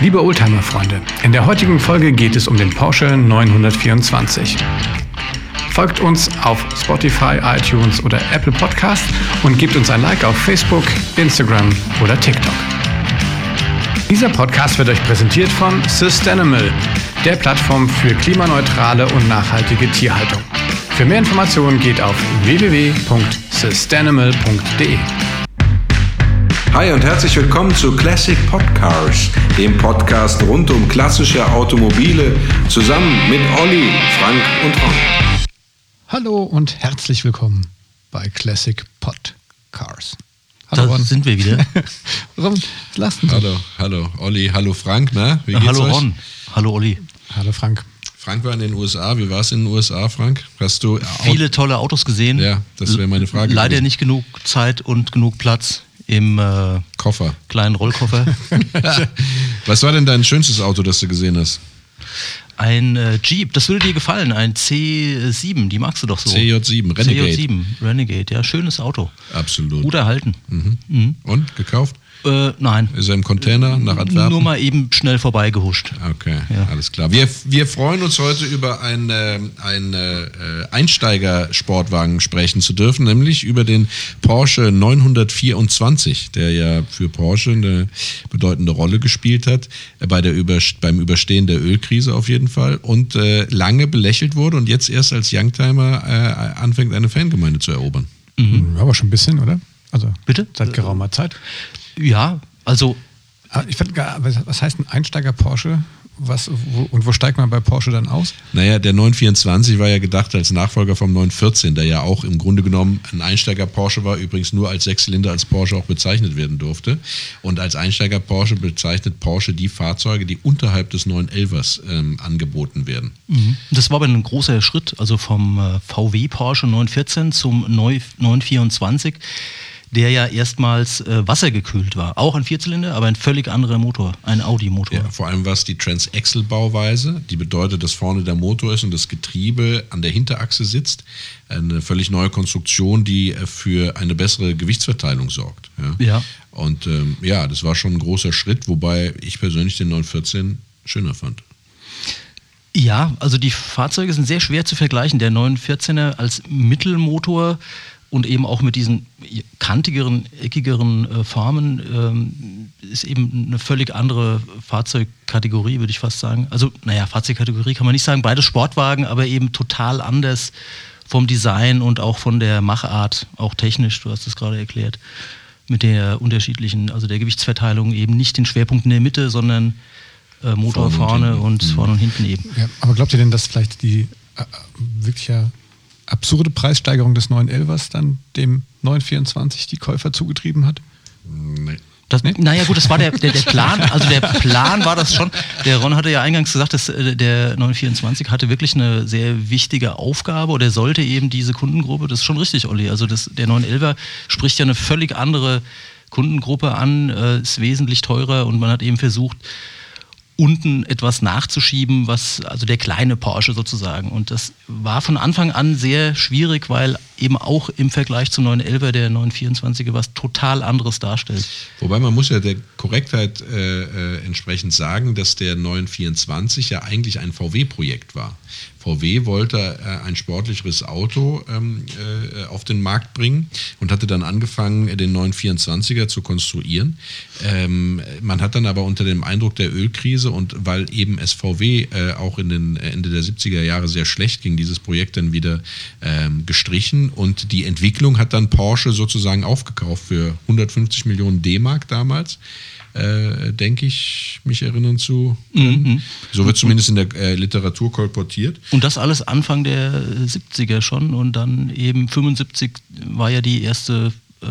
Liebe Oldtimer-Freunde, in der heutigen Folge geht es um den Porsche 924. Folgt uns auf Spotify, iTunes oder Apple Podcast und gebt uns ein Like auf Facebook, Instagram oder TikTok. Dieser Podcast wird euch präsentiert von Systanimal, der Plattform für klimaneutrale und nachhaltige Tierhaltung. Für mehr Informationen geht auf www.systanimal.de. Hi und herzlich willkommen zu Classic Podcars, dem Podcast rund um klassische Automobile, zusammen mit Olli, Frank und Ron. Hallo und herzlich willkommen bei Classic Podcars. Hallo da Ron. sind wir wieder. Ron, lassen Sie. Hallo, hallo Olli, hallo Frank, na? Wie geht's hallo euch? Ron, hallo Olli. Hallo Frank. Frank war in den USA. Wie war es in den USA, Frank? Hast du viele tolle Autos gesehen? Ja, das wäre meine Frage. Leider gewesen. nicht genug Zeit und genug Platz im äh, Koffer. kleinen Rollkoffer. Was war denn dein schönstes Auto, das du gesehen hast? Ein äh, Jeep, das würde dir gefallen, ein C7, die magst du doch so. CJ7, Renegade. CJ7, Renegade, ja, schönes Auto. Absolut. Gut erhalten. Mhm. Mhm. Und, gekauft? Äh, nein. Ist er im Container nach Antwerpen? Nur mal eben schnell vorbeigehuscht. Okay, ja. alles klar. Wir, wir freuen uns heute über einen äh, ein, äh, Einsteigersportwagen sprechen zu dürfen, nämlich über den Porsche 924, der ja für Porsche eine bedeutende Rolle gespielt hat, äh, bei der Über, beim Überstehen der Ölkrise auf jeden Fall und äh, lange belächelt wurde und jetzt erst als Youngtimer äh, anfängt, eine Fangemeinde zu erobern. Mhm. Aber schon ein bisschen, oder? Also Bitte? Seit geraumer Zeit. Ja, also. Ah, ich find, was heißt ein Einsteiger Porsche? Was, wo, und wo steigt man bei Porsche dann aus? Naja, der 924 war ja gedacht als Nachfolger vom 914, der ja auch im Grunde genommen ein Einsteiger Porsche war, übrigens nur als Sechszylinder als Porsche auch bezeichnet werden durfte. Und als Einsteiger Porsche bezeichnet Porsche die Fahrzeuge, die unterhalb des 911ers ähm, angeboten werden. Mhm. Das war aber ein großer Schritt, also vom äh, VW Porsche 914 zum 924 der ja erstmals äh, wassergekühlt war. Auch ein Vierzylinder, aber ein völlig anderer Motor, ein Audi-Motor. Ja, vor allem war es die Transaxle-Bauweise, die bedeutet, dass vorne der Motor ist und das Getriebe an der Hinterachse sitzt. Eine völlig neue Konstruktion, die äh, für eine bessere Gewichtsverteilung sorgt. Ja. ja. Und ähm, ja, das war schon ein großer Schritt, wobei ich persönlich den 914 schöner fand. Ja, also die Fahrzeuge sind sehr schwer zu vergleichen. Der 914er als Mittelmotor und eben auch mit diesen kantigeren, eckigeren äh, Formen ähm, ist eben eine völlig andere Fahrzeugkategorie, würde ich fast sagen. Also, naja, Fahrzeugkategorie kann man nicht sagen, beide Sportwagen, aber eben total anders vom Design und auch von der Machart, auch technisch, du hast es gerade erklärt, mit der unterschiedlichen, also der Gewichtsverteilung eben nicht den Schwerpunkt in der Mitte, sondern äh, Motor vorne, und, und mhm. vorne und hinten eben. Ja, aber glaubt ihr denn, dass vielleicht die äh, wirklich ja absurde Preissteigerung des 911ers dann dem 924 die Käufer zugetrieben hat? Nee. Das, nee? Naja gut, das war der, der, der, Plan, also der Plan war das schon. Der Ron hatte ja eingangs gesagt, dass äh, der 924 hatte wirklich eine sehr wichtige Aufgabe oder sollte eben diese Kundengruppe, das ist schon richtig, Olli, also das, der 911er spricht ja eine völlig andere Kundengruppe an, äh, ist wesentlich teurer und man hat eben versucht, unten etwas nachzuschieben, was, also der kleine Porsche sozusagen. Und das war von Anfang an sehr schwierig, weil eben auch im Vergleich zum 911er der 924er was total anderes darstellt. Wobei man muss ja der Korrektheit äh, äh, entsprechend sagen, dass der 924 ja eigentlich ein VW-Projekt war. VW wollte äh, ein sportlicheres Auto ähm, äh, auf den Markt bringen und hatte dann angefangen, den 924er zu konstruieren. Ähm, man hat dann aber unter dem Eindruck der Ölkrise und weil eben SVW äh, auch in den Ende der 70er Jahre sehr schlecht ging, dieses Projekt dann wieder ähm, gestrichen und die Entwicklung hat dann Porsche sozusagen aufgekauft für 150 Millionen D-Mark damals äh, denke ich, mich erinnern zu können. Mhm. So wird zumindest in der äh, Literatur kolportiert. Und das alles Anfang der 70er schon und dann eben 75 war ja die erste äh,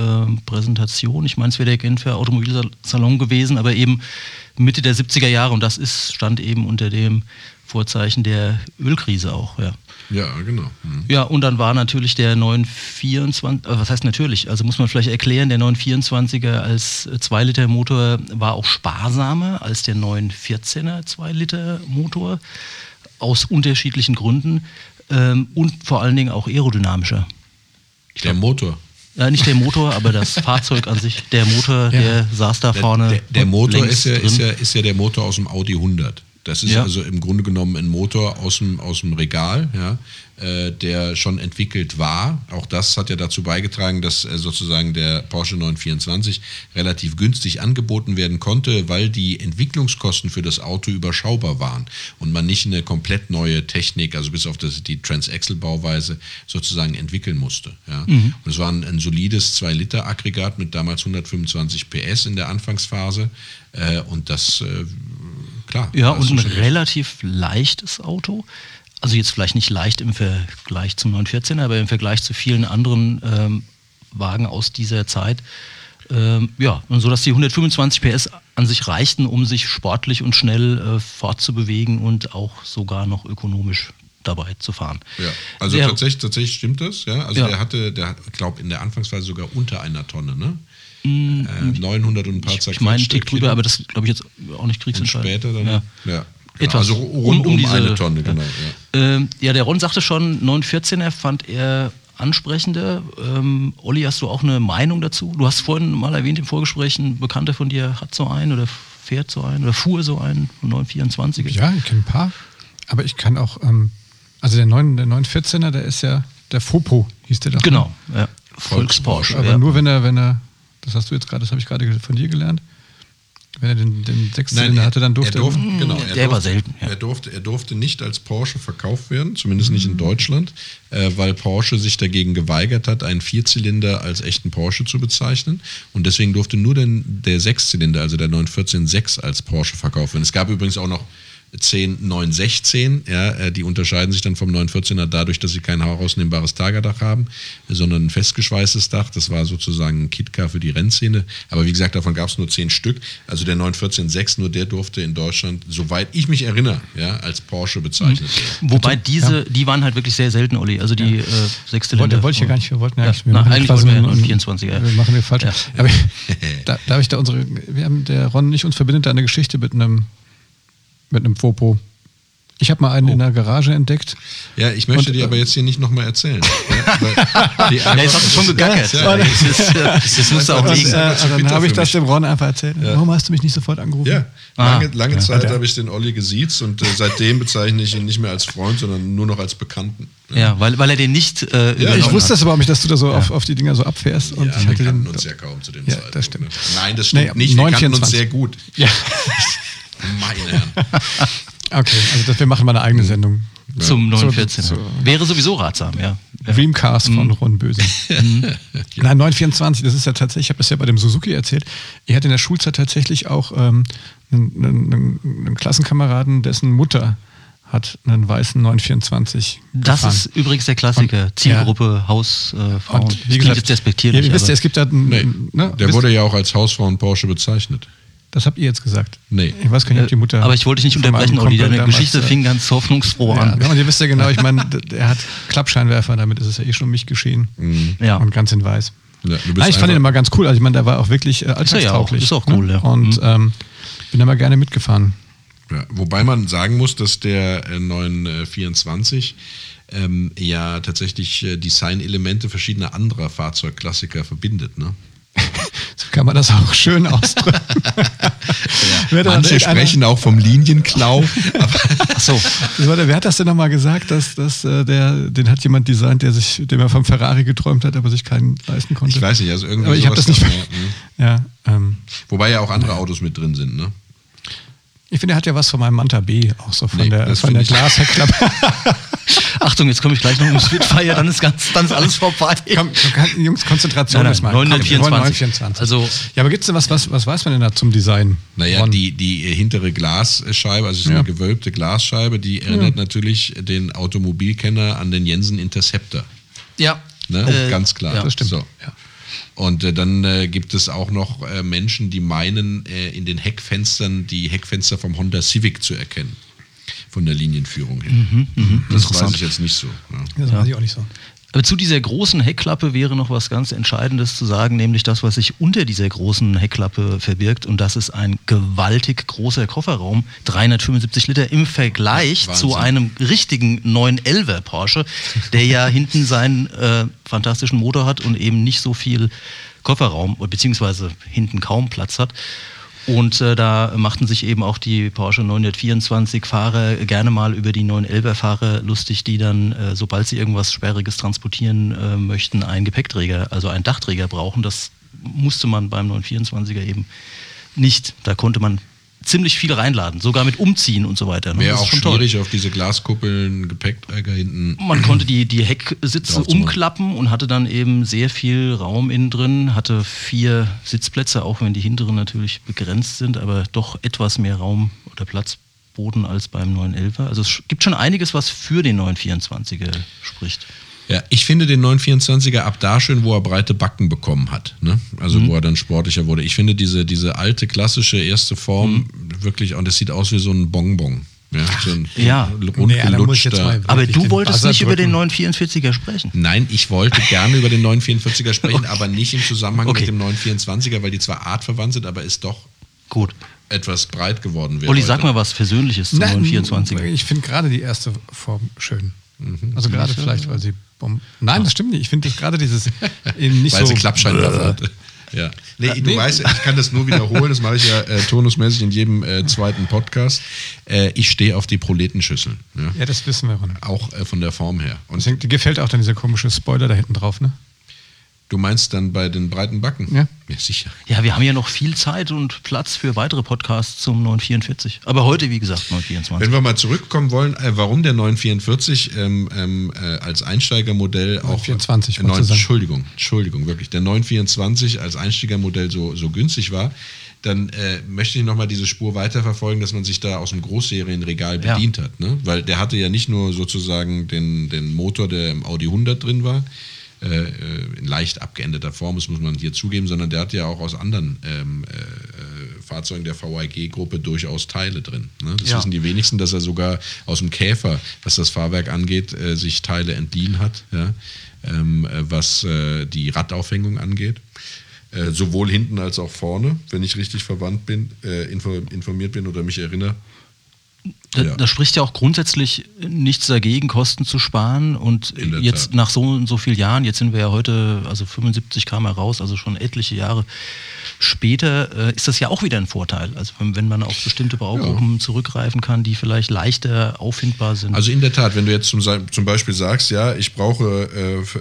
Präsentation. Ich meine, es wäre der Genfer Automobilsalon gewesen, aber eben Mitte der 70er Jahre und das ist, stand eben unter dem Vorzeichen der Ölkrise auch, ja. Ja, genau. Mhm. Ja, und dann war natürlich der 924, äh, was heißt natürlich, also muss man vielleicht erklären, der 924er als 2-Liter-Motor war auch sparsamer als der 914er 2-Liter-Motor aus unterschiedlichen Gründen ähm, und vor allen Dingen auch aerodynamischer. der Motor? Ja, nicht der Motor, aber das Fahrzeug an sich. Der Motor, Ja. der saß da Der, vorne. der, der Motor längs ist ja, ist, ja, ist ja der Motor aus dem Audi 100. Das ist Ja. also im Grunde genommen ein Motor aus dem, aus dem Regal, ja, äh, der schon entwickelt war. Auch das hat ja dazu beigetragen, dass äh, sozusagen der Porsche 924 relativ günstig angeboten werden konnte, weil die Entwicklungskosten für das Auto überschaubar waren und man nicht eine komplett neue Technik, also bis auf das, die Transaxle-Bauweise sozusagen entwickeln musste. Ja. Mhm. Und es war ein, ein solides 2-Liter-Aggregat mit damals 125 PS in der Anfangsphase. Äh, und das, äh, klar. Ja, und ein relativ leichtes Auto. Also jetzt vielleicht nicht leicht im Vergleich zum 914er, aber im Vergleich zu vielen anderen ähm, Wagen aus dieser Zeit. Ähm, ja, und so dass die 125 PS an sich reichten, um sich sportlich und schnell äh, fortzubewegen und auch sogar noch ökonomisch dabei zu fahren. Ja, also Der- tatsächlich, tatsächlich stimmt das. Ja, also Ja. der hatte, der glaube in der Anfangsphase sogar unter einer Tonne, ne? Äh, 900 und ein paar Ich, meine, einen Tick drüber, aber das glaube ich jetzt auch nicht und kriegsentscheidend. später dann. Ja. Ja. Etwas. Also rund um, eine Tonne, genau. Ja. Ähm, ja, der Ron sagte schon, 914er fand er ansprechender. Ähm, Olli, hast du auch eine Meinung dazu? Du hast vorhin mal erwähnt im Vorgespräch, ein Bekannter von dir hat so einen oder fährt so einen oder fuhr so einen von 924. Ja, ich kenne ein paar. Aber ich kann auch, ähm, also der, 9, der 914er, der ist ja der Fopo, hieß der doch. ne? Genau, ja. Volksporsch. Aber ja. nur wenn er, wenn er, das hast du jetzt gerade, das habe ich gerade von dir gelernt. Wenn er den, den Sechszylinder er- hatte, dann durfte er. Durfte, er. genau, der er war durfte, selten, ja. Er, durfte, er durfte nicht als Porsche verkauft werden, zumindest nicht Mhm. in Deutschland, äh, weil Porsche sich dagegen geweigert hat, einen Vierzylinder als echten Porsche zu bezeichnen. Und deswegen durfte nur den, der Sechszylinder, also der 914-6 als Porsche verkauft werden. Es gab übrigens auch noch 10 916, ja, äh, die unterscheiden sich dann vom 914er dadurch, dass sie kein herausnehmbares Tagerdach haben, sondern ein festgeschweißtes Dach. Das war sozusagen ein Kitcar für die Rennszene. Aber wie gesagt, davon gab es nur 10 Stück. Also der 914-6, nur der durfte in Deutschland, soweit ich mich erinnere, ja, als Porsche bezeichnet werden. Wobei diese, die waren halt wirklich sehr selten, Olli. Also die äh, Sechszylinder. Wollte, wollte ich ja gar nicht, wir wollten ja, Ja, wir na, machen eigentlich quasi wollten wir einen- einen 24er. Wir machen wir falsch. Ja. Aber da, darf ich da unsere, wir haben, der Ron nicht uns verbindet da eine Geschichte mit einem, mit einem Fopo. Ich habe mal einen in der Garage entdeckt. Ja, ich möchte Und, dir äh, aber jetzt hier nicht nochmal erzählen. ja, die Ja, jetzt hast du schon gegackert. Ja, das, ist, äh, das musst du auch Das äh, einfach zu dann habe ich das dem Ron einfach erzählt. Warum hast du mich nicht sofort angerufen? Ja, Ah. lange, lange Ja, Zeit habe ich den Olli gesiezt und äh, seitdem bezeichne ich ihn nicht mehr als Freund, sondern nur noch als Bekannten. ja, weil, weil er den nicht äh, Ja, Ich wusste hat. das aber auch nicht, dass du da so auf, auf die Dinger so abfährst. Und Ja, ich wir hatte kannten den, uns ja kaum zu dem Ja, Zeitpunkt. das stimmt. Ne? Nein, das stimmt Nee, nicht. Wir kannten uns 924. sehr gut. Ja. Meine Herren. Okay, also das, wir machen mal eine eigene Sendung. Zum Zu- 914. zu- Wäre sowieso ratsam, ja. ja. Dreamcast Mhm. von Ron Böse. Nein, 924, das ist ja tatsächlich, ich habe das ja bei dem Suzuki erzählt, er hat in der Schulzeit tatsächlich auch ähm, einen, einen, einen Klassenkameraden, dessen Mutter hat einen weißen 924 Das gefahren. ist übrigens der Klassiker. Und- Zielgruppe, Haus, äh, Frauen. Und Das klingt jetzt despektierlich. ihr wisst ja, es gibt da, einen- Nee, ne, der wisst- wurde ja auch als Hausfrauen Porsche bezeichnet. Das habt ihr jetzt gesagt. Nee. Ich weiß gar nicht, ob die Mutter. aber ich wollte dich nicht unterbrechen, Olli. Deine damals, Geschichte äh, fing ganz hoffnungsfroh Ja, an. ja, und ihr wisst ja genau, ich meine, er hat Klappscheinwerfer, damit ist es ja eh schon um mich geschehen. Ja. Und ganz in weiß. Ja, du bist Nein, ich fand ihn immer ganz cool. Also ich meine, der war auch wirklich äh, alltagstauglich. Ist ja auch- ist auch cool, ne? ja. Und ähm, bin da mal gerne mitgefahren. Ja, wobei man sagen muss, dass der äh, 924 ähm, ja tatsächlich äh, Designelemente verschiedener anderer Fahrzeugklassiker verbindet. Ne? So kann man das auch schön ausdrücken. Da- Manche sprechen auch vom Linienklau. aber Ach so. Das war der, wer hat das denn nochmal gesagt, dass, dass äh, der, den hat jemand designt, der sich, dem er vom Ferrari geträumt hat, aber sich keinen leisten konnte. ich weiß nicht, also irgendwie aber ich habe das nicht. ja, mhm. Ja, ähm, Wobei ja auch andere Autos mit drin sind. Ne? Ich finde, er hat ja was von meinem Manta B, auch so von Nee, der, von der Glasheckklappe. Achtung, jetzt komme ich gleich noch ums Spitfire, dann ist, ganz, dann ist alles vorbei. Komm, komm, Jungs, Konzentration Nein, nein, ist mal. Komm, 924. 924. Also- ja, aber gibt's denn was, was, was weiß man denn da zum Design? Naja, die, die hintere Glasscheibe, also es ist Ja. eine gewölbte Glasscheibe, die erinnert natürlich den Automobilkenner an den Jensen Interceptor. Ja. Ne? Äh, Ganz klar. ja. Das stimmt. So. Ja. Und äh, dann äh, gibt es auch noch äh, Menschen, die meinen, äh, in den Heckfenstern die Heckfenster vom Honda Civic zu erkennen. Von der Linienführung her. Mhm, das weiß ich jetzt nicht so. Ja. Das weiß ich auch nicht so. Aber zu dieser großen Heckklappe wäre noch was ganz Entscheidendes zu sagen, nämlich das, was sich unter dieser großen Heckklappe verbirgt. Und das ist ein gewaltig großer Kofferraum, 375 Liter im Vergleich Wahnsinn. zu einem richtigen 911er Porsche, der ja hinten seinen äh, fantastischen Motor hat und eben nicht so viel Kofferraum, beziehungsweise hinten kaum Platz hat. Und äh, da machten sich eben auch die Porsche 924-Fahrer gerne mal über die 911er-Fahrer lustig, die dann, äh, sobald sie irgendwas Sperriges transportieren äh, möchten, einen Gepäckträger, also einen Dachträger brauchen. Das musste man beim 924er eben nicht. Da konnte man ziemlich viel reinladen, sogar mit Umziehen und so weiter. ne? Wäre auch schon toll. schwierig auf diese Glaskuppeln, Gepäckträger hinten. Man konnte die, die Hecksitze umklappen und hatte dann eben sehr viel Raum innen drin, hatte vier Sitzplätze, auch wenn die hinteren natürlich begrenzt sind, aber doch etwas mehr Raum oder Platz boten als beim 911er. Also es gibt schon einiges, was für den 924er spricht. Ja, ich finde den 924er ab da schön, wo er breite Backen bekommen hat. Ne? Also Mhm. wo er dann sportlicher wurde. Ich finde diese, diese alte, klassische erste Form wirklich, und das sieht aus wie so ein Bonbon. Ja, so ein Ja. Nee, da muss ich jetzt rundgelutschter- mal- Aber du wolltest nicht über den drücken. 944er sprechen. Nein, ich wollte gerne über den 944er sprechen, aber nicht im Zusammenhang Okay. mit dem 924er, weil die zwar artverwandt sind, aber ist doch Gut. etwas breit geworden wäre. Olli, heute. sag mal was Versöhnliches zum 924er. Ich finde gerade die erste Form schön. Mhm. Also gerade vielleicht, weil sie Bomben. Nein, das stimmt nicht. Ich finde gerade dieses eben nicht Weil so. sie Klappscheinwerfer hatte. Ja. Nee, Ja, du nee. weißt, ich kann das nur wiederholen, das mache ich ja äh, turnusmäßig in jedem äh, zweiten Podcast. Äh, ich stehe auf die Proletenschüsseln. Ja? Ja, das wissen wir, Ron. Auch äh, von der Form her. Und Deswegen, dir gefällt auch dann dieser komische Spoiler da hinten drauf, ne? Du meinst dann bei den breiten Backen? Ja. Ja, sicher. Ja, wir haben ja noch viel Zeit und Platz für weitere Podcasts zum 944. Aber heute, wie gesagt, 924. Wenn wir mal zurückkommen wollen, äh, warum der 944 ähm, ähm, äh, als Einsteigermodell auch. 924 äh, wolltest du sagen. Entschuldigung, Entschuldigung, wirklich. Der 924 als Einsteigermodell so, so günstig war, dann äh, möchte ich nochmal diese Spur weiterverfolgen, dass man sich da aus dem Großserienregal Ja. bedient hat. Ne? Weil der hatte ja nicht nur sozusagen den, den Motor, der im Audi 100 drin war, in leicht abgeänderter Form, das muss man hier zugeben, sondern der hat ja auch aus anderen ähm, äh, äh, Fahrzeugen der VAG-Gruppe durchaus Teile drin. Ne? Das Ja. wissen die wenigsten, dass er sogar aus dem Käfer, was das Fahrwerk angeht, äh, sich Teile entliehen hat, ja? ähm, äh, was äh, die Radaufhängung angeht. Äh, sowohl hinten als auch vorne, wenn ich richtig verwandt bin, äh, info informiert bin oder mich erinnere. Da, Ja. da spricht ja auch grundsätzlich nichts dagegen, Kosten zu sparen. Und jetzt Tat. nach so und so vielen Jahren, jetzt sind wir ja heute, also 75 kam er raus, also schon etliche Jahre später, äh, ist das ja auch wieder ein Vorteil. Also wenn, man auf bestimmte Baugruppen zurückgreifen kann, die vielleicht leichter auffindbar sind. Also in der Tat, wenn du jetzt zum, zum Beispiel sagst, ja, ich brauche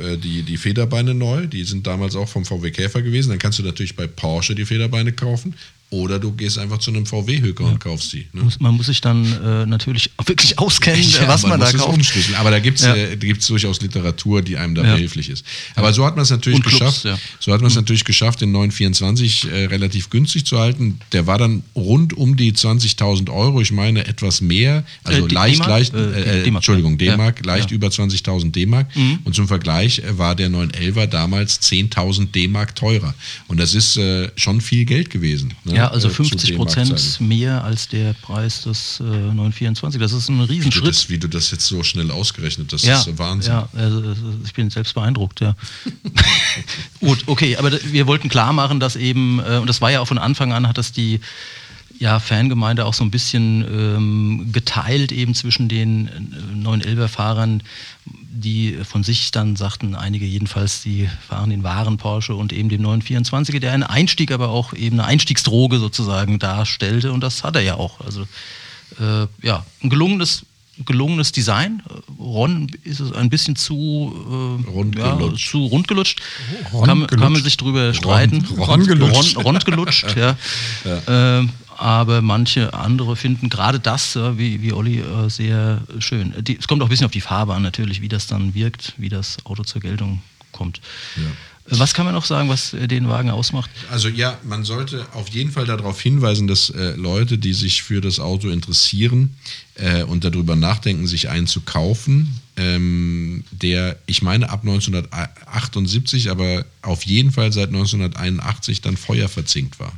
äh, die, die Federbeine neu, die sind damals auch vom VW Käfer gewesen, dann kannst du natürlich bei Porsche die Federbeine kaufen oder du gehst einfach zu einem VW-Höker und kaufst die. Ne? man muss sich dann äh, natürlich wirklich auskennen, Ja, was man, da muss es kauft. umschlüsseln. Aber da gibt es Ja. äh, da durchaus Literatur, die einem da Ja. behilflich ist. Aber so hat man es natürlich Clubs, geschafft. ja. Mhm. So hat man es natürlich geschafft, den 924 äh, relativ günstig zu halten. Der war dann rund um die 20.000 Euro. Ich meine etwas mehr. Also Äh, leicht, leicht, D-Mark. Entschuldigung, Ja. D-Mark, leicht Ja. über 20.000 D-Mark. Und zum Vergleich äh, war der 911er damals 10.000 D-Mark teurer. Und das ist äh, schon viel Geld gewesen. ne, Ja, also äh, zu 50 Prozent D-Mark-Zeiten. mehr als der Preis des äh, 924. Das ist ein Wie du, Riesenschritt. das, wie du das jetzt so schnell ausgerechnet hast, ja, das ist Wahnsinn. Ja, also ich bin selbst beeindruckt, ja. Gut, okay, aber wir wollten klar machen, dass eben, äh, und das war ja auch von Anfang an, hat das die ja, Fangemeinde auch so ein bisschen ähm, geteilt eben zwischen den äh, 911er-Fahrern, die von sich dann sagten, einige jedenfalls, die fahren den wahren Porsche und eben dem 924er, der einen Einstieg, aber auch eben eine Einstiegsdroge sozusagen darstellte und das hat er ja auch. Also äh, ja, ein gelungenes, gelungenes Design. Ron ist es ein bisschen zu, äh, Rundgelutscht. Ja, zu rundgelutscht. Ron kann, man- kann man gelutscht. sich drüber streiten. Ron gelutscht. Ron, rundgelutscht, ja. Ähm, aber manche andere finden gerade das, äh, wie, wie Olli, äh, sehr schön. Die, es kommt auch ein bisschen auf die Farbe an, natürlich, wie das dann wirkt, wie das Auto zur Geltung kommt. Ja. Äh, Was kann man noch sagen, was den Wagen ausmacht? Also ja, man sollte auf jeden Fall darauf hinweisen, dass äh, Leute, die sich für das Auto interessieren äh, und darüber nachdenken, sich einen zu kaufen, ähm, der, ich meine ab 1978, aber auf jeden Fall seit 1981 dann feuerverzinkt war.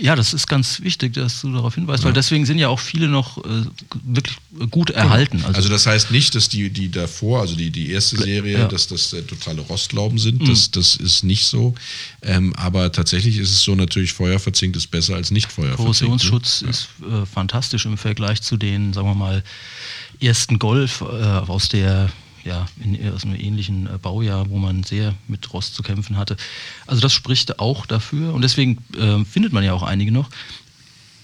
Ja, das ist ganz wichtig, dass du darauf hinweist, ja. weil deswegen sind ja auch viele noch äh, wirklich gut erhalten. Also, also, das heißt nicht, dass die, die davor, also die, die erste Serie, ja. dass das äh, totale Rostlauben sind. Mhm. Das, das ist nicht so. Ähm, aber tatsächlich ist es so natürlich, feuerverzinkt ist besser als nicht feuerverzinkt. Korrosionsschutz ne? ist äh, fantastisch im Vergleich zu den, sagen wir mal, ersten Golf äh, aus der ja, in, aus einem ähnlichen äh, Baujahr, wo man sehr mit Rost zu kämpfen hatte. Also das spricht auch dafür und deswegen äh, findet man ja auch einige noch.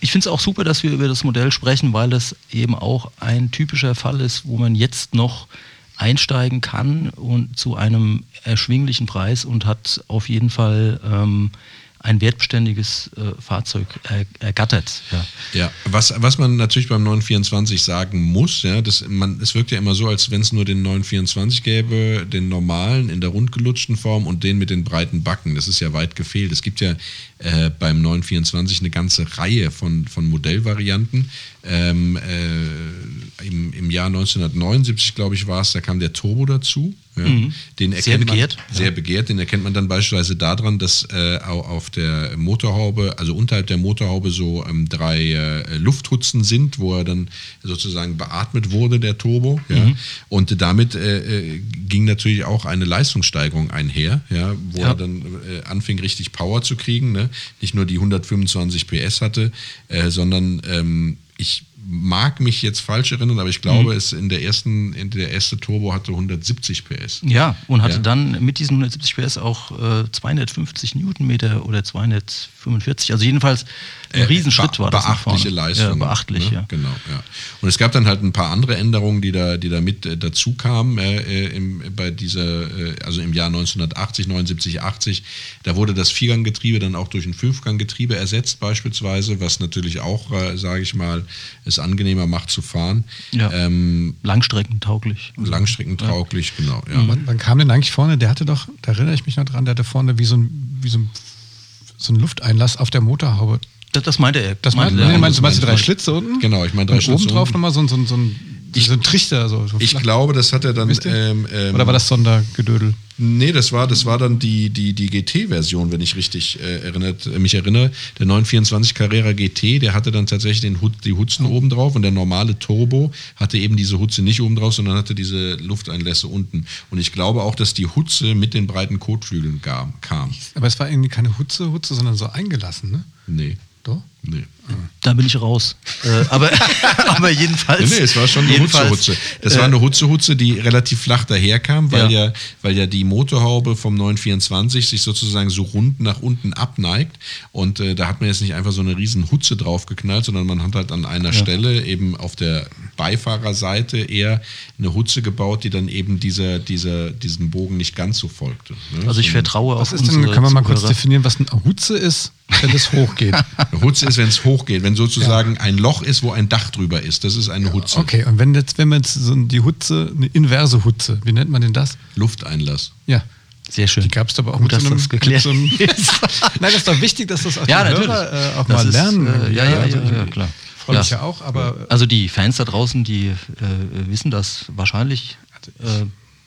Ich finde es auch super, dass wir über das Modell sprechen, weil das eben auch ein typischer Fall ist, wo man jetzt noch einsteigen kann und zu einem erschwinglichen Preis und hat auf jeden Fall ähm, ein wertbeständiges äh, Fahrzeug er, ergattert. Ja, ja was, was man natürlich beim 924 sagen muss, ja, das, man, es wirkt ja immer so, als wenn es nur den 924 gäbe, den normalen in der rundgelutschten Form und den mit den breiten Backen. Das ist ja weit gefehlt. Es gibt ja äh, beim 924 eine ganze Reihe von, von Modellvarianten. Ähm, äh, im, Im Jahr 1979, glaube ich, war es, da kam der Turbo dazu. Ja, mhm. Den sehr begehrt. Man, sehr begehrt. Den erkennt man dann beispielsweise daran, dass äh, auf der Motorhaube, also unterhalb der Motorhaube so ähm, drei äh, Lufthutzen sind, wo er dann sozusagen beatmet wurde, der Turbo. Ja. Mhm. Und damit äh, äh ging natürlich auch eine Leistungssteigerung einher, ja, wo er dann äh, anfing, richtig Power zu kriegen. Ne? Nicht nur die 125 PS hatte, äh, sondern ähm, ich mag mich jetzt falsch erinnern, aber ich glaube, mhm. es in der ersten, in der erste Turbo hatte 170 PS. Ja, und hatte ja. dann mit diesen 170 PS auch äh, 250 Newtonmeter oder 245. Also jedenfalls ein äh, Riesenschritt war das. Beachtliche Leistung. Ja, beachtlich, ne? ja. Genau, ja. Und es gab dann halt ein paar andere Änderungen, die da, die da mit äh, dazu kamen äh, äh im, bei dieser, äh, also im Jahr 1980, 79, 80. Da wurde das Vierganggetriebe dann auch durch ein Fünfganggetriebe ersetzt beispielsweise, was natürlich auch, äh, sage ich mal, es angenehmer macht zu fahren. Ja. Ähm, Langstreckentauglich. Langstreckentauglich, ja. genau. Ja. Wann, wann, kam denn eigentlich vorne? Der hatte doch, da erinnere ich mich noch dran, der hatte vorne wie so ein, wie so ein, so ein Lufteinlass auf der Motorhaube das, das meinte er. Das meinte, meinte er. meinst, du meinst die drei Schlitze unten? Genau, ich meine drei Schlitze. Oben drauf nochmal so, so, so, ein, so ein Trichter. So, so ich glaube, das hat er dann. Ähm, ähm, Oder war das Sondergedödel? Nee, das war, das war dann die, die, die GT-Version, wenn ich richtig äh, erinnert, äh, mich erinnere. Der 924 Carrera GT, der hatte dann tatsächlich den Hut, die Hutzen oben drauf und der normale Turbo hatte eben diese Hutze nicht oben drauf, sondern hatte diese Lufteinlässe unten. Und ich glaube auch, dass die Hutze mit den breiten Kotflügeln kam. Aber es war irgendwie keine Hutze, Hutze, sondern so eingelassen, ne? Nee. Doch? Nee. Da bin ich raus. Äh, aber, aber jedenfalls. Nee, nee, es war schon eine Hutze-Hutze. Das äh, war eine Hutze-Hutze, die relativ flach daherkam, weil ja. ja. weil ja die Motorhaube vom 924 sich sozusagen so rund nach unten abneigt. Und äh, da hat man jetzt nicht einfach so eine riesen Hutze draufgeknallt, sondern man hat halt an einer ja. Stelle eben auf der Beifahrerseite eher eine Hutze gebaut, die dann eben dieser, dieser, diesen Bogen nicht ganz so folgte. Ne? Also ich vertraue was auf ist denn, Kann man mal kurz definieren, was eine Hutze ist, wenn es hochgeht? eine Hutze ist, wenn es hochgeht, wenn sozusagen ja. ein Loch ist, wo ein Dach drüber ist. Das ist eine Hutze. Okay, und wenn jetzt, wenn man jetzt so die Hutze, eine inverse Hutze, wie nennt man denn das? Lufteinlass. Ja. Sehr schön. Die gab es aber auch Gut, mit so einem, das geklärt so einem Nein, das ist doch wichtig, dass das auch ja, die Hörer äh, auch das mal ist, lernen. Äh, ja, ja, also, ja, ja, klar freue mich ja auch, aber. Also die Fans da draußen, die äh, wissen das wahrscheinlich äh,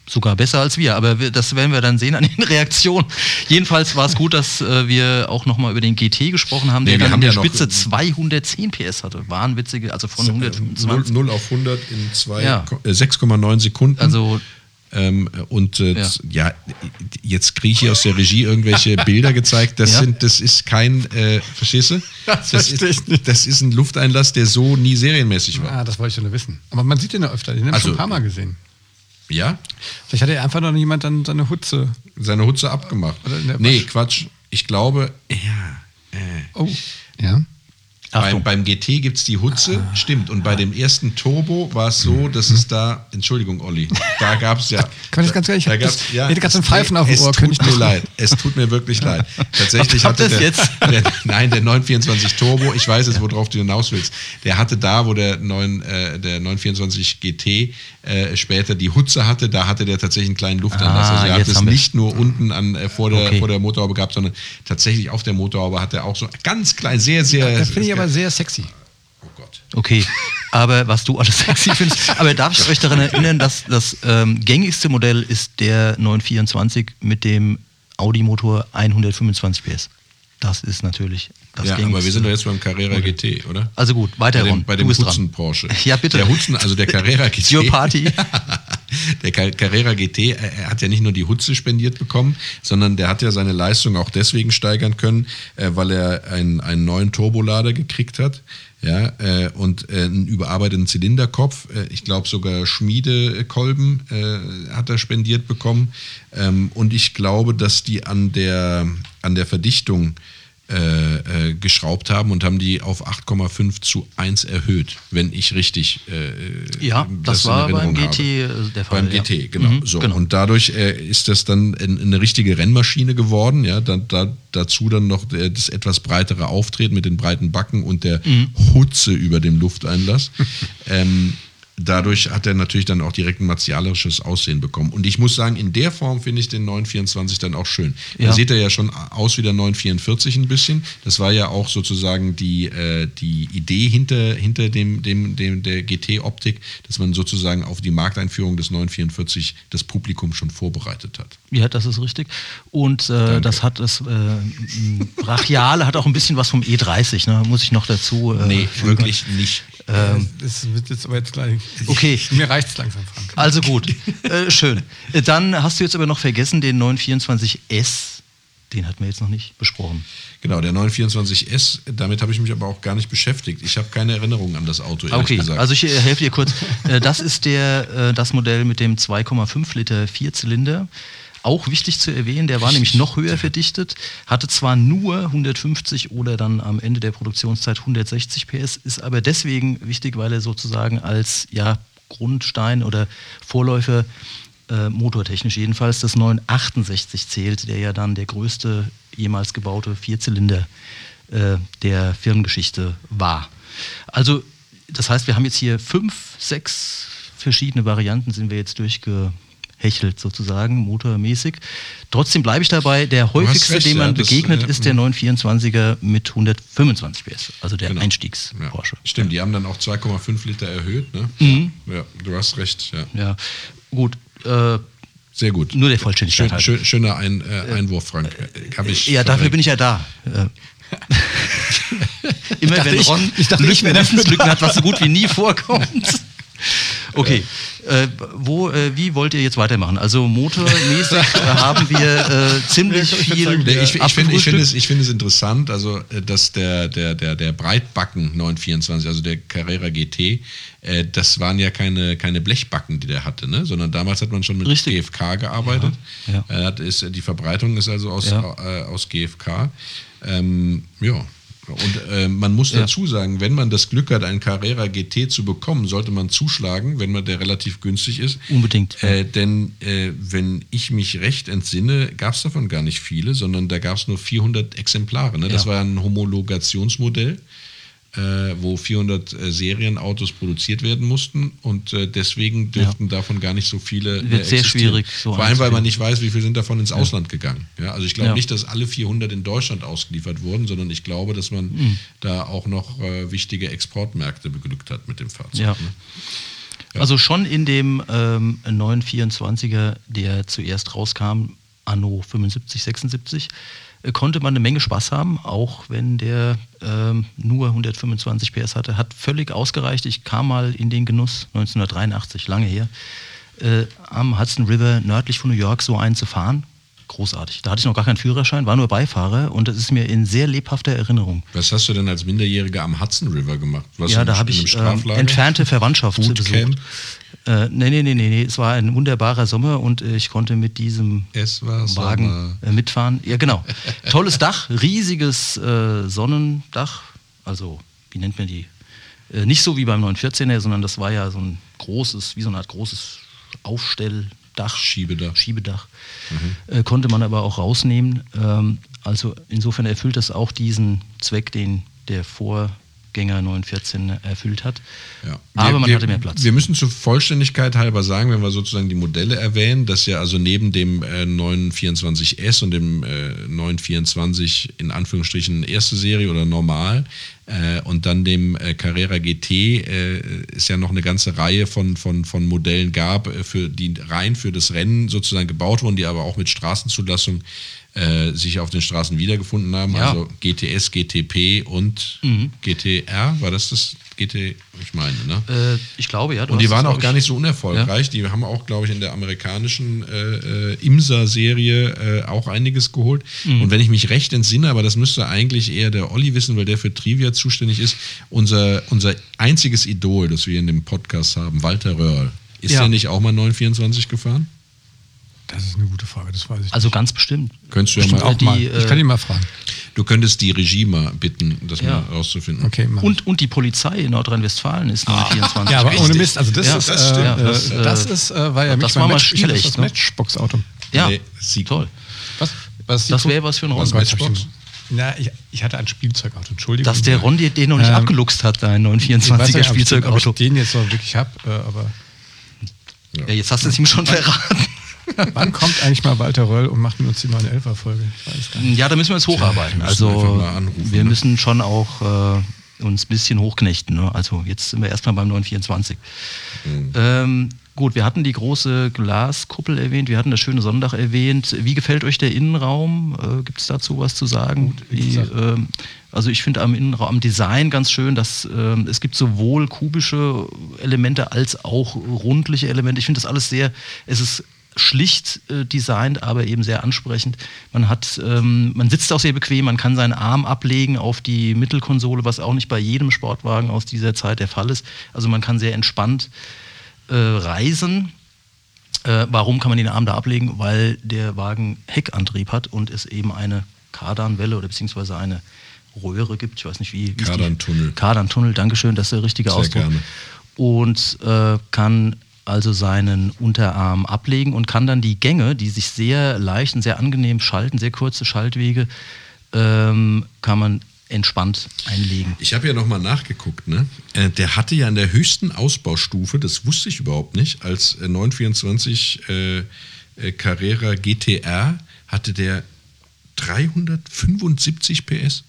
sogar besser als wir, aber wir, das werden wir dann sehen an den Reaktionen. Jedenfalls war es gut, dass äh, wir auch nochmal über den GT gesprochen haben, nee, der dann in der ja Spitze 210 PS hatte. Wahnwitzige, also von 125. 0, 0 auf 100 in ja. 6,9 äh, Sekunden. Also ähm, und äh, ja. ja. jetzt kriege ich hier aus der Regie irgendwelche Bilder gezeigt. Das, ja. sind, das ist kein, äh, verstehst du? Das, das, ist, das ist ein Lufteinlass, der so nie serienmäßig war. Ah, das wollte ich schon wissen. Aber man sieht den ja öfter, den habe ich also, schon ein paar Mal gesehen. Ja? Vielleicht hat er einfach noch jemand dann seine Hutze. Seine Hutze abgemacht. Nee, Quatsch. Ich glaube, ja. Äh. Oh, ja. Beim, beim, GT gibt es die Hutze, ah, stimmt. Und bei dem ersten Turbo war es so, dass es da, Entschuldigung, Olli, da gab es ja. Kann ich ganz ehrlich, da gab's, ja, ich ganz Pfeifen auf dem Ohr. Es tut mir leid, es tut mir wirklich leid. Tatsächlich hatte der, jetzt? Der, nein, der 924 Turbo, ich weiß jetzt, worauf du hinaus willst, der hatte da, wo der, 9, äh, der 924 GT äh, später die Hutze hatte, da hatte der tatsächlich einen kleinen Luftanlass. Ah, also er hat es nicht nur unten an, äh, vor, der, okay. vor der Motorhaube gehabt, sondern tatsächlich auf der Motorhaube hat er auch so ganz klein, sehr, sehr. Das ich aber sehr sexy. Oh Gott. Okay, aber was du alles sexy findest. Aber darf ich euch daran erinnern, dass das ähm, gängigste Modell ist der 924 mit dem Audi-Motor 125 PS. Das ist natürlich Das ja, ging aber wir sind doch jetzt beim Carrera GT, oder? Also gut, weiter bei dem, Ron. bei dem Hudson dran. Porsche. Ja, bitte. Der Hudson, also der Carrera GT. Your party. Der Car- Carrera GT, äh, hat ja nicht nur die Hutze spendiert bekommen, sondern der hat ja seine Leistung auch deswegen steigern können, äh, weil er einen, einen neuen Turbolader gekriegt hat. Ja, äh, und einen überarbeiteten Zylinderkopf, ich glaube sogar Schmiedekolben hat er spendiert bekommen. Ähm, und ich glaube, dass die an der, an der Verdichtung äh, äh, geschraubt haben und haben die auf 8,5 zu 1 erhöht, wenn ich richtig äh, Ja, das, in war beim GT habe. der Fall. Beim ja. GT, genau. Mhm, so. genau. Und dadurch äh, ist das dann in, in eine richtige Rennmaschine geworden. Ja, da, da, dazu dann noch das etwas breitere Auftreten mit den breiten Backen und der Mhm. Hutze über dem Lufteinlass. ähm, dadurch hat er natürlich dann auch direkt ein martialisches Aussehen bekommen. Und ich muss sagen, in der Form finde ich den 924 dann auch schön. Da Ja. sieht er ja schon aus wie der 944 ein bisschen. Das war ja auch sozusagen die, äh, die Idee hinter, hinter dem, dem, dem, der GT-Optik, dass man sozusagen auf die Markteinführung des 944 das Publikum schon vorbereitet hat. Ja, das ist richtig. Und äh, das hat das äh, Brachiale hat auch ein bisschen was vom E30, ne? muss ich noch dazu. Äh, Nee, wirklich nicht. Das wird jetzt aber jetzt gleich. Okay. Mir reicht's langsam, Frank. Also gut, äh, schön. Äh, Dann hast du jetzt aber noch vergessen den 924S. Den hatten wir jetzt noch nicht besprochen. Genau, der 924S, damit habe ich mich aber auch gar nicht beschäftigt. Ich habe keine Erinnerung an das Auto, ehrlich Okay, gesagt. also ich äh, helfe dir kurz. Äh, Das ist der, das Modell mit dem 2,5 Liter Vierzylinder. Auch wichtig zu erwähnen, der war nämlich noch höher verdichtet, hatte zwar nur 150 oder dann am Ende der Produktionszeit 160 PS, ist aber deswegen wichtig, weil er sozusagen als ja, Grundstein oder Vorläufer äh, motortechnisch jedenfalls das 968 zählt, der ja dann der größte jemals gebaute Vierzylinder äh, der Firmengeschichte war. Also, das heißt, wir haben jetzt hier fünf, sechs verschiedene Varianten, sind wir jetzt durchgehechelt sozusagen, motormäßig. Trotzdem bleibe ich dabei, der häufigste, recht, dem man ja, das, begegnet, ja, ist der mhm. 924er mit 125 PS, also der Genau. Einstiegs-Porsche. Ja. Stimmt, die haben dann auch 2,5 Liter erhöht. Ne? Mhm. Ja, du hast recht. Ja. Gut. Äh, Sehr gut. Nur der Vollständigkeit Schön, schön, schöner Ein, äh, Einwurf, Frank. Äh, ja, dafür bin ich ja da. Äh, Immer dachte, wenn ich- Ron ich dachte, ich wäre dafür Wissenslücken hat, was so gut wie nie vorkommt. Okay, äh, wo, äh, wie wollt ihr jetzt weitermachen? Also motormäßig haben wir äh, ziemlich Ja, ich viel sagen, ich, ich finde ich abgefrühstückt. es, ich finde es interessant, also äh, dass der, der, der, der Breitbacken 924, also der Carrera GT, äh, das waren ja keine, keine Blechbacken, die der hatte, ne? sondern damals hat man schon mit Richtig. GFK gearbeitet. Ja, Äh, hat, ist, die Verbreitung ist also aus, Ja. äh, aus GFK. Ähm, ja. Und äh, man muss Ja. dazu sagen, wenn man das Glück hat, einen Carrera GT zu bekommen, sollte man zuschlagen, wenn man der relativ günstig ist. Unbedingt. Äh, denn äh, wenn ich mich recht entsinne, gab es davon gar nicht viele, sondern da gab es nur 400 Exemplare. Ne? Das Ja. war ein Homologationsmodell, äh, wo 400 äh, Serienautos produziert werden mussten und äh, deswegen dürften davon gar nicht so viele Wird mehr sehr schwierig, so Vor allem, weil man nicht weiß, wie viele sind davon ins Ausland gegangen. Ja, also ich glaube Ja. nicht, dass alle 400 in Deutschland ausgeliefert wurden, sondern ich glaube, dass man Mhm. da auch noch äh, wichtige Exportmärkte beglückt hat mit dem Fahrzeug. Ja. Ne? Also schon in dem ähm, 924er, der zuerst rauskam, anno 75, 76, äh, konnte man eine Menge Spaß haben, auch wenn der ähm, nur 125 PS hatte. Hat völlig ausgereicht. Ich kam mal in den Genuss, 1983, lange her, äh, am Hudson River nördlich von New York so einen zu fahren. Großartig. Da hatte ich noch gar keinen Führerschein, war nur Beifahrer und das ist mir in sehr lebhafter Erinnerung. Was hast du denn als Minderjähriger am Hudson River gemacht? Warst ja, da habe ich Straflager? entfernte Verwandtschaft Bootcamp? besucht. Äh, nee, nee, nee, nee, nee, es war ein wunderbarer Sommer und äh, ich konnte mit diesem Es war Wagen äh, mitfahren. Ja, genau. Tolles Dach, riesiges äh, Sonnendach. Also, wie nennt man die? Äh, nicht so wie beim 914er, sondern das war ja so ein großes, wie so eine Art großes Aufstelldach. Schiebedach. Schiebedach. Äh, konnte man aber auch rausnehmen. Ähm, also insofern erfüllt das auch diesen Zweck, den der Vorgänger 914 erfüllt hat. Ja. Aber Wir- man wir, hatte mehr Platz. Wir müssen zur Vollständigkeit halber sagen, wenn wir sozusagen die Modelle erwähnen, dass ja also neben dem äh, 924S und dem äh, 924 in Anführungsstrichen erste Serie oder normal äh, und dann dem äh, Carrera GT äh, es ja noch eine ganze Reihe von, von, von Modellen gab, äh, für die rein für das Rennen sozusagen gebaut wurden, die aber auch mit Straßenzulassung äh, sich auf den Straßen wiedergefunden haben. Ja. Also GTS, GTP und GTR, war das das GT? Ich meine, ne? Äh, ich glaube, ja. du Und die waren auch gar ich- nicht so unerfolgreich. Die haben auch, glaube ich, in der amerikanischen äh, äh, IMSA-Serie äh, auch einiges geholt. Mhm. Und wenn ich mich recht entsinne, aber das müsste eigentlich eher der Olli wissen, weil der für Trivia zuständig ist, unser, unser einziges Idol, das wir in dem Podcast haben, Walter Röhrl, ist Ja. der nicht auch mal 924 gefahren? Das ist eine gute Frage, das weiß ich Also ganz bestimmt. Könntest du ja Bestimmt mal auch nicht. Auch mal. die, ich kann ihn mal fragen. Du könntest die Regie mal bitten, das Ja. mal rauszufinden. Okay, mach ich. Und, und die Polizei in Nordrhein-Westfalen ist 924. ja, aber Richtig. ohne Mist, also das Ja, ist, das äh, stimmt. äh, Ja, das, das, ist, äh, war ja das war mal Match, ich stilecht, das ne? Matchbox-Auto. ja, Nee, Sieg. toll. Was? Was Das wäre was für ein Ron. meinst Matchbox? Na, ich, ich hatte ein Spielzeugauto, Entschuldigung. Dass der Ron dir den noch nicht Ähm, abgeluchst hat, dein Ich weiß nicht, 924er ob ich den- Ob Spielzeugauto. ich den jetzt noch wirklich habe, äh, aber Ja, jetzt hast du es ihm schon verraten. wann kommt eigentlich mal Walter Röll und macht mit uns die 911er-Folge? Ich weiß gar nicht. Ja, da müssen wir uns hocharbeiten. Also wir ne? müssen schon auch äh, uns ein bisschen hochknechten. Ne? Also jetzt sind wir erstmal beim 924. Mhm. Ähm, gut, wir hatten die große Glaskuppel erwähnt, wir hatten das schöne Sonntag erwähnt. Wie gefällt euch der Innenraum? Äh, Gibt es dazu was zu sagen? Wie, gesagt. ähm, also ich finde am Innenraum, am Design ganz schön, dass ähm, es gibt sowohl kubische Elemente als auch rundliche Elemente. Ich finde das alles sehr, es ist schlicht äh, designt, aber eben sehr ansprechend. Man hat, ähm, man sitzt auch sehr bequem, man kann seinen Arm ablegen auf die Mittelkonsole, was auch nicht bei jedem Sportwagen aus dieser Zeit der Fall ist. Also man kann sehr entspannt äh, reisen. Äh, warum kann man den Arm da ablegen? Weil der Wagen Heckantrieb hat und es eben eine Kardanwelle oder beziehungsweise eine Röhre gibt. Ich weiß nicht wie. Kardantunnel. Kardantunnel, Dankeschön, das ist der richtige Sehr Ausdruck. gerne. Und äh, kann also seinen Unterarm ablegen und kann dann die Gänge, die sich sehr leicht und sehr angenehm schalten, sehr kurze Schaltwege, ähm, kann man entspannt einlegen. Ich habe ja nochmal nachgeguckt, ne? Äh, der hatte ja in der höchsten Ausbaustufe, das wusste ich überhaupt nicht, als äh, 924 äh, äh, Carrera GTR hatte der 375 PS.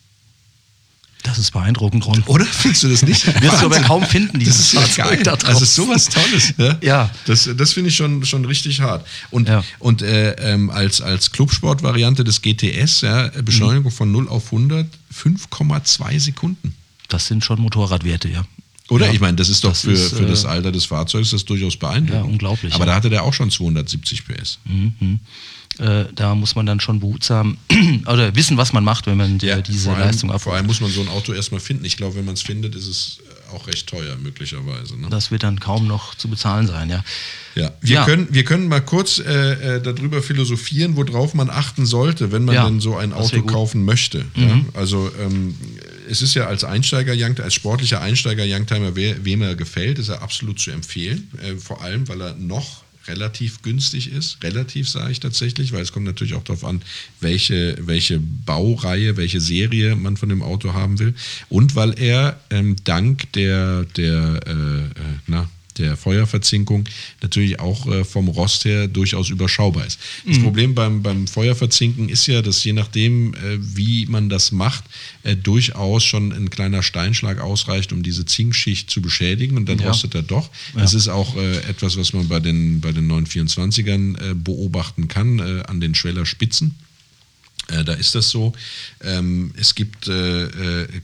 Das ist beeindruckend, Ron. Oder findest du das nicht? Wirst du aber kaum finden, Das dieses ist ja Fahrzeug geil. da Also draußen. sowas Tolles. Ja, Ja. Das, das finde ich schon, schon richtig hart. Und, Ja. und äh, ähm, als, als Clubsport-Variante des GTS, ja, Beschleunigung von 0 auf 100, 5,2 Sekunden. Das sind schon Motorradwerte, ja. Oder? Ja. Ich meine, das ist doch Das für, ist, für das äh, Alter des Fahrzeugs das durchaus beeindruckend. Ja, unglaublich, Aber ja. da hatte der auch schon 270 PS. Mhm. Äh, da muss man dann schon behutsam oder wissen, was man macht, wenn man äh, diese vor allem, Leistung Vor abruft. allem muss man so ein Auto erstmal finden. Ich glaube, wenn man es findet, ist es auch recht teuer, möglicherweise. Ne? Das wird dann kaum noch zu bezahlen sein, ja. Ja, wir, Ja. Können, wir können mal kurz äh, äh, darüber philosophieren, worauf man achten sollte, wenn man Ja, denn so ein Auto. Mhm. kaufen möchte. Ja? Also ähm, es ist ja als Einsteiger, als sportlicher Einsteiger Youngtimer, wem er gefällt, ist er absolut zu empfehlen. Äh, vor allem, weil er noch relativ günstig ist. Relativ sage ich tatsächlich, weil es kommt natürlich auch darauf an, welche, welche Baureihe, welche Serie man von dem Auto haben will. Und weil er ähm, dank der, der äh, äh, na, der Feuerverzinkung natürlich auch äh, vom Rost her durchaus überschaubar ist. Das Problem beim, beim Feuerverzinken ist ja, dass je nachdem, äh, wie man das macht, äh, durchaus schon ein kleiner Steinschlag ausreicht, um diese Zinkschicht zu beschädigen und dann Ja. rostet er doch. Das ist auch etwas, was man bei den, bei den 924ern äh, beobachten kann, an den Schwellerspitzen. Da ist das so. Ähm, es gibt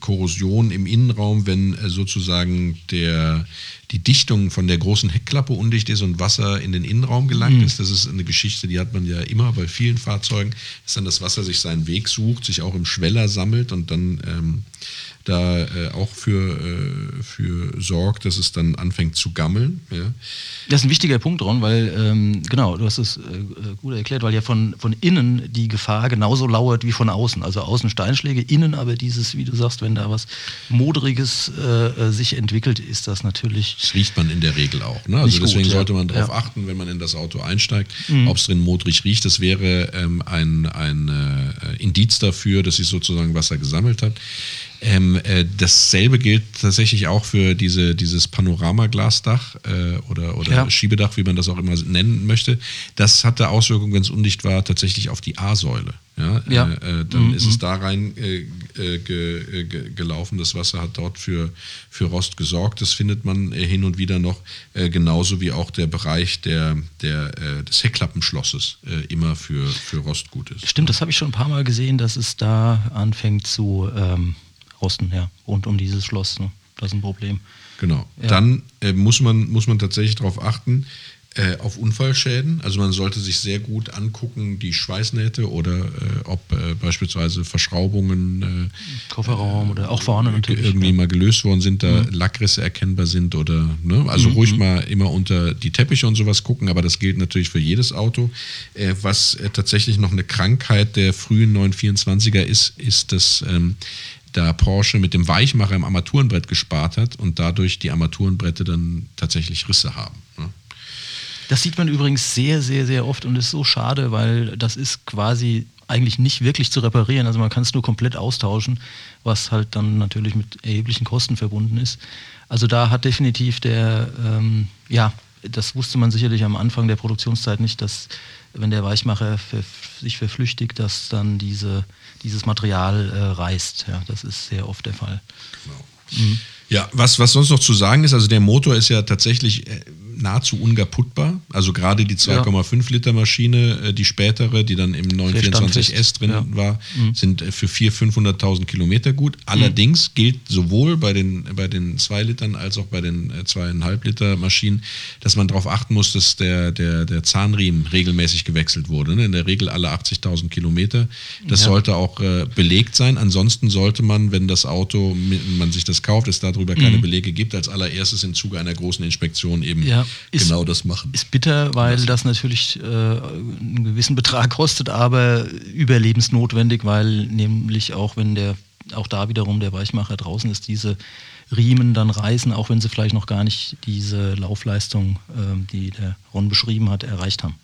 Korrosion im Innenraum, wenn sozusagen der, die Dichtung von der großen Heckklappe undicht ist und Wasser in den Innenraum gelangt ist. Das ist eine Geschichte, die hat man ja immer bei vielen Fahrzeugen, dass dann das Wasser sich seinen Weg sucht, sich auch im Schweller sammelt und dann ähm, da äh, auch für, äh, für sorgt, dass es dann anfängt zu gammeln. Ja. Das ist ein wichtiger Punkt, Ron, weil, ähm, genau, du hast es äh, gut erklärt, weil ja von, von innen die Gefahr genauso lauert wie von außen. Also außen Steinschläge, innen aber dieses, wie du sagst, wenn da was Moderiges äh, äh, sich entwickelt, ist das natürlich. Das riecht man in der Regel auch. Ne? Also Nicht gut, deswegen ja. sollte man darauf Ja. Mhm. achten, wenn man in das Auto einsteigt, ob es drin modrig riecht. Das wäre ähm, ein, ein äh, Indiz dafür, dass sich sozusagen Wasser gesammelt hat. Ähm, äh, dasselbe gilt tatsächlich auch für diese, dieses Panoramaglasdach äh, oder, oder Ja. Schiebedach, wie man das auch immer nennen möchte. Das hatte Auswirkungen, wenn es undicht war, tatsächlich auf die A-Säule. Ja, Ja. Äh, äh, dann Mhm. ist es da rein äh, äh, ge, äh, ge, gelaufen. Das Wasser hat dort für, für Rost gesorgt. Das findet man äh, hin und wieder noch, äh, genauso wie auch der Bereich der, der, äh, des Heckklappenschlosses äh, immer für, für Rost gut ist. Stimmt, das habe ich schon ein paar Mal gesehen, dass es da anfängt zu ähm, rosten, ja, rund um dieses Schloss. Ne? Das ist ein Problem. Genau. Ja. Dann äh, muss, man, muss man tatsächlich darauf achten, äh, auf Unfallschäden. Also man sollte sich sehr gut angucken, die Schweißnähte oder äh, ob äh, beispielsweise Verschraubungen Kofferraum oder auch vorne äh, natürlich. irgendwie ja. Mhm. mal gelöst worden sind, da Lackrisse erkennbar sind oder ne? also ruhig mal immer unter die Teppiche und sowas gucken, aber das gilt natürlich für jedes Auto. Äh, was äh, tatsächlich noch eine Krankheit der frühen 924er ist, ist, dass ähm, da Porsche mit dem Weichmacher im Armaturenbrett gespart hat und dadurch die Armaturenbrette dann tatsächlich Risse haben. Ne? Das sieht man übrigens sehr, sehr, sehr oft und ist so schade, weil das ist quasi eigentlich nicht wirklich zu reparieren. Also man kann es nur komplett austauschen, was halt dann natürlich mit erheblichen Kosten verbunden ist. Also da hat definitiv der, ähm, ja, das wusste man sicherlich am Anfang der Produktionszeit nicht, dass wenn der Weichmacher ver sich verflüchtigt, dass dann diese, dieses Material äh, reißt. Ja, das ist sehr oft der Fall. Genau. Ja, was, was sonst noch zu sagen ist, also der Motor ist ja tatsächlich äh, nahezu unkaputtbar. Also gerade die 2,5 Liter Maschine, äh, die spätere, die dann im 924S drin Ja. war, sind äh, für 400.000, 500.000 Kilometer gut. Allerdings gilt sowohl bei den, bei den 2 Litern als auch bei den äh, 2,5 Liter Maschinen, dass man darauf achten muss, dass der, der, der Zahnriemen regelmäßig gewechselt wurde. Ne? In der Regel alle 80.000 Kilometer. Das Ja. sollte auch äh, belegt sein. Ansonsten sollte man, wenn das Auto, man sich das kauft, es darüber keine Belege gibt, als allererstes im Zuge einer großen Inspektion eben Ja, ist- genau das machen. Ist bitter, weil das natürlich äh, einen gewissen Betrag kostet, aber überlebensnotwendig, weil nämlich auch wenn der auch da wiederum der Weichmacher draußen ist, diese Riemen dann reißen, auch wenn sie vielleicht noch gar nicht diese Laufleistung, ähm, die der Ron beschrieben hat, erreicht haben.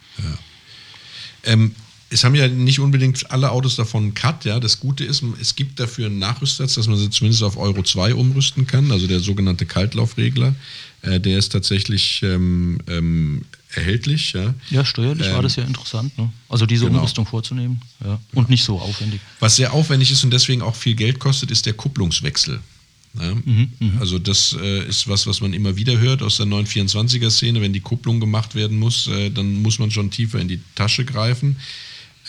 Ähm, es haben ja nicht unbedingt alle Autos davon einen Cut, ja. Das Gute ist, es gibt dafür einen Nachrüstsatz, dass man sie zumindest auf Euro 2 umrüsten kann, also der sogenannte Kaltlaufregler. Äh, der ist tatsächlich ähm, ähm, erhältlich, ja. Ja, steuerlich war Ähm, das ja interessant, ne? also diese genau. Umrüstung vorzunehmen ja. und nicht so aufwendig. Was sehr aufwendig ist und deswegen auch viel Geld kostet, ist der Kupplungswechsel. Ja? Also das äh, ist was, was man immer wieder hört aus der 924er-Szene. Wenn die Kupplung gemacht werden muss, äh, dann muss man schon tiefer in die Tasche greifen.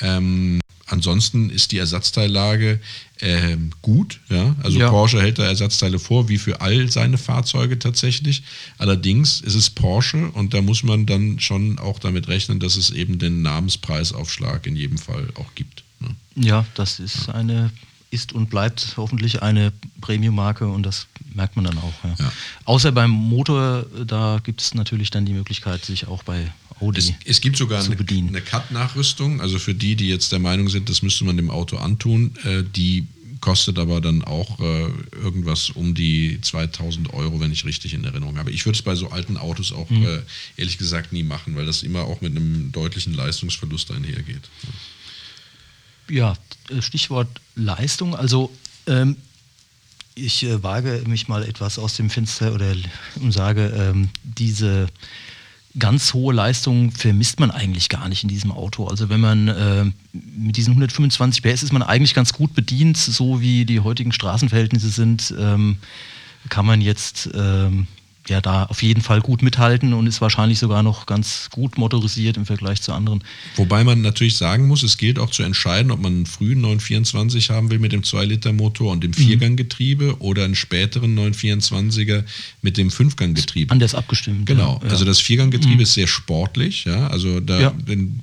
Ähm, ansonsten ist die Ersatzteillage ähm, gut. Ja? Also Ja. Porsche hält da Ersatzteile vor, wie für all seine Fahrzeuge tatsächlich. Allerdings ist es Porsche und da muss man dann schon auch damit rechnen, dass es eben den Namenspreisaufschlag in jedem Fall auch gibt. Ne? Ja, das ist eine ist und bleibt hoffentlich eine Premium-Marke und das merkt man dann auch. Ja. Ja. Außer beim Motor, äh, da gibt es natürlich dann die Möglichkeit, sich auch bei Audi Es, es gibt sogar eine, eine Cut-Nachrüstung, also für die, die jetzt der Meinung sind, das müsste man dem Auto antun, äh, die kostet aber dann auch äh, irgendwas um die 2000 Euro, wenn ich richtig in Erinnerung habe. Ich würde es bei so alten Autos auch Mhm. äh, ehrlich gesagt nie machen, weil das immer auch mit einem deutlichen Leistungsverlust einhergeht. Ja, äh, Stichwort Leistung. Also ähm, ich äh, wage mich mal etwas aus dem Fenster oder und sage, ähm, diese ganz hohe Leistung vermisst man eigentlich gar nicht in diesem Auto. Also wenn man äh, mit diesen 125 PS ist man eigentlich ganz gut bedient, so wie die heutigen Straßenverhältnisse sind, ähm, kann man jetzt ähm, ja da auf jeden Fall gut mithalten und ist wahrscheinlich sogar noch ganz gut motorisiert im Vergleich zu anderen. Wobei man natürlich sagen muss, es gilt auch zu entscheiden, ob man einen frühen 924 haben will mit dem 2-Liter-Motor und dem Vierganggetriebe oder einen späteren 924er mit dem Fünfganggetriebe. Anders abgestimmt. Genau, ja. also das Vierganggetriebe ist sehr sportlich, ja. Also da, Ja.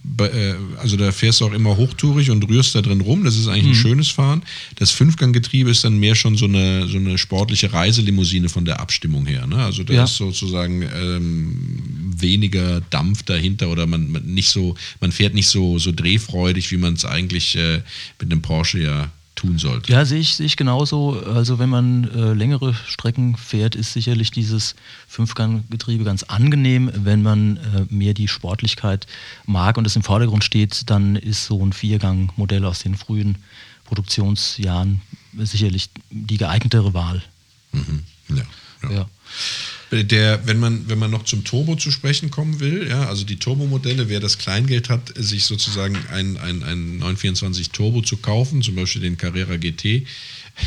bei, äh, also da fährst du auch immer hochtourig und rührst da drin rum. Das ist eigentlich ein schönes Fahren. Das Fünfganggetriebe ist dann mehr schon so eine, so eine sportliche Reiselimousine von der Abstimmung her. Ne? Also da Ja. ist sozusagen ähm, weniger Dampf dahinter oder man, man nicht so, man fährt nicht so, so drehfreudig, wie man es eigentlich äh, mit einem Porsche ja tun sollte. Ja, sehe ich, sehe ich genauso. Also wenn man äh, längere Strecken fährt, ist sicherlich dieses Fünfganggetriebe ganz angenehm. Wenn man äh, mehr die Sportlichkeit mag und es im Vordergrund steht, dann ist so ein Viergang-Modell aus den frühen Produktionsjahren sicherlich die geeignetere Wahl. Mhm. Ja, ja. Ja. Der, wenn man, wenn man noch zum Turbo zu sprechen kommen will, ja, also die Turbo-Modelle, wer das Kleingeld hat, sich sozusagen ein, ein, ein 924 Turbo zu kaufen, zum Beispiel den Carrera GT,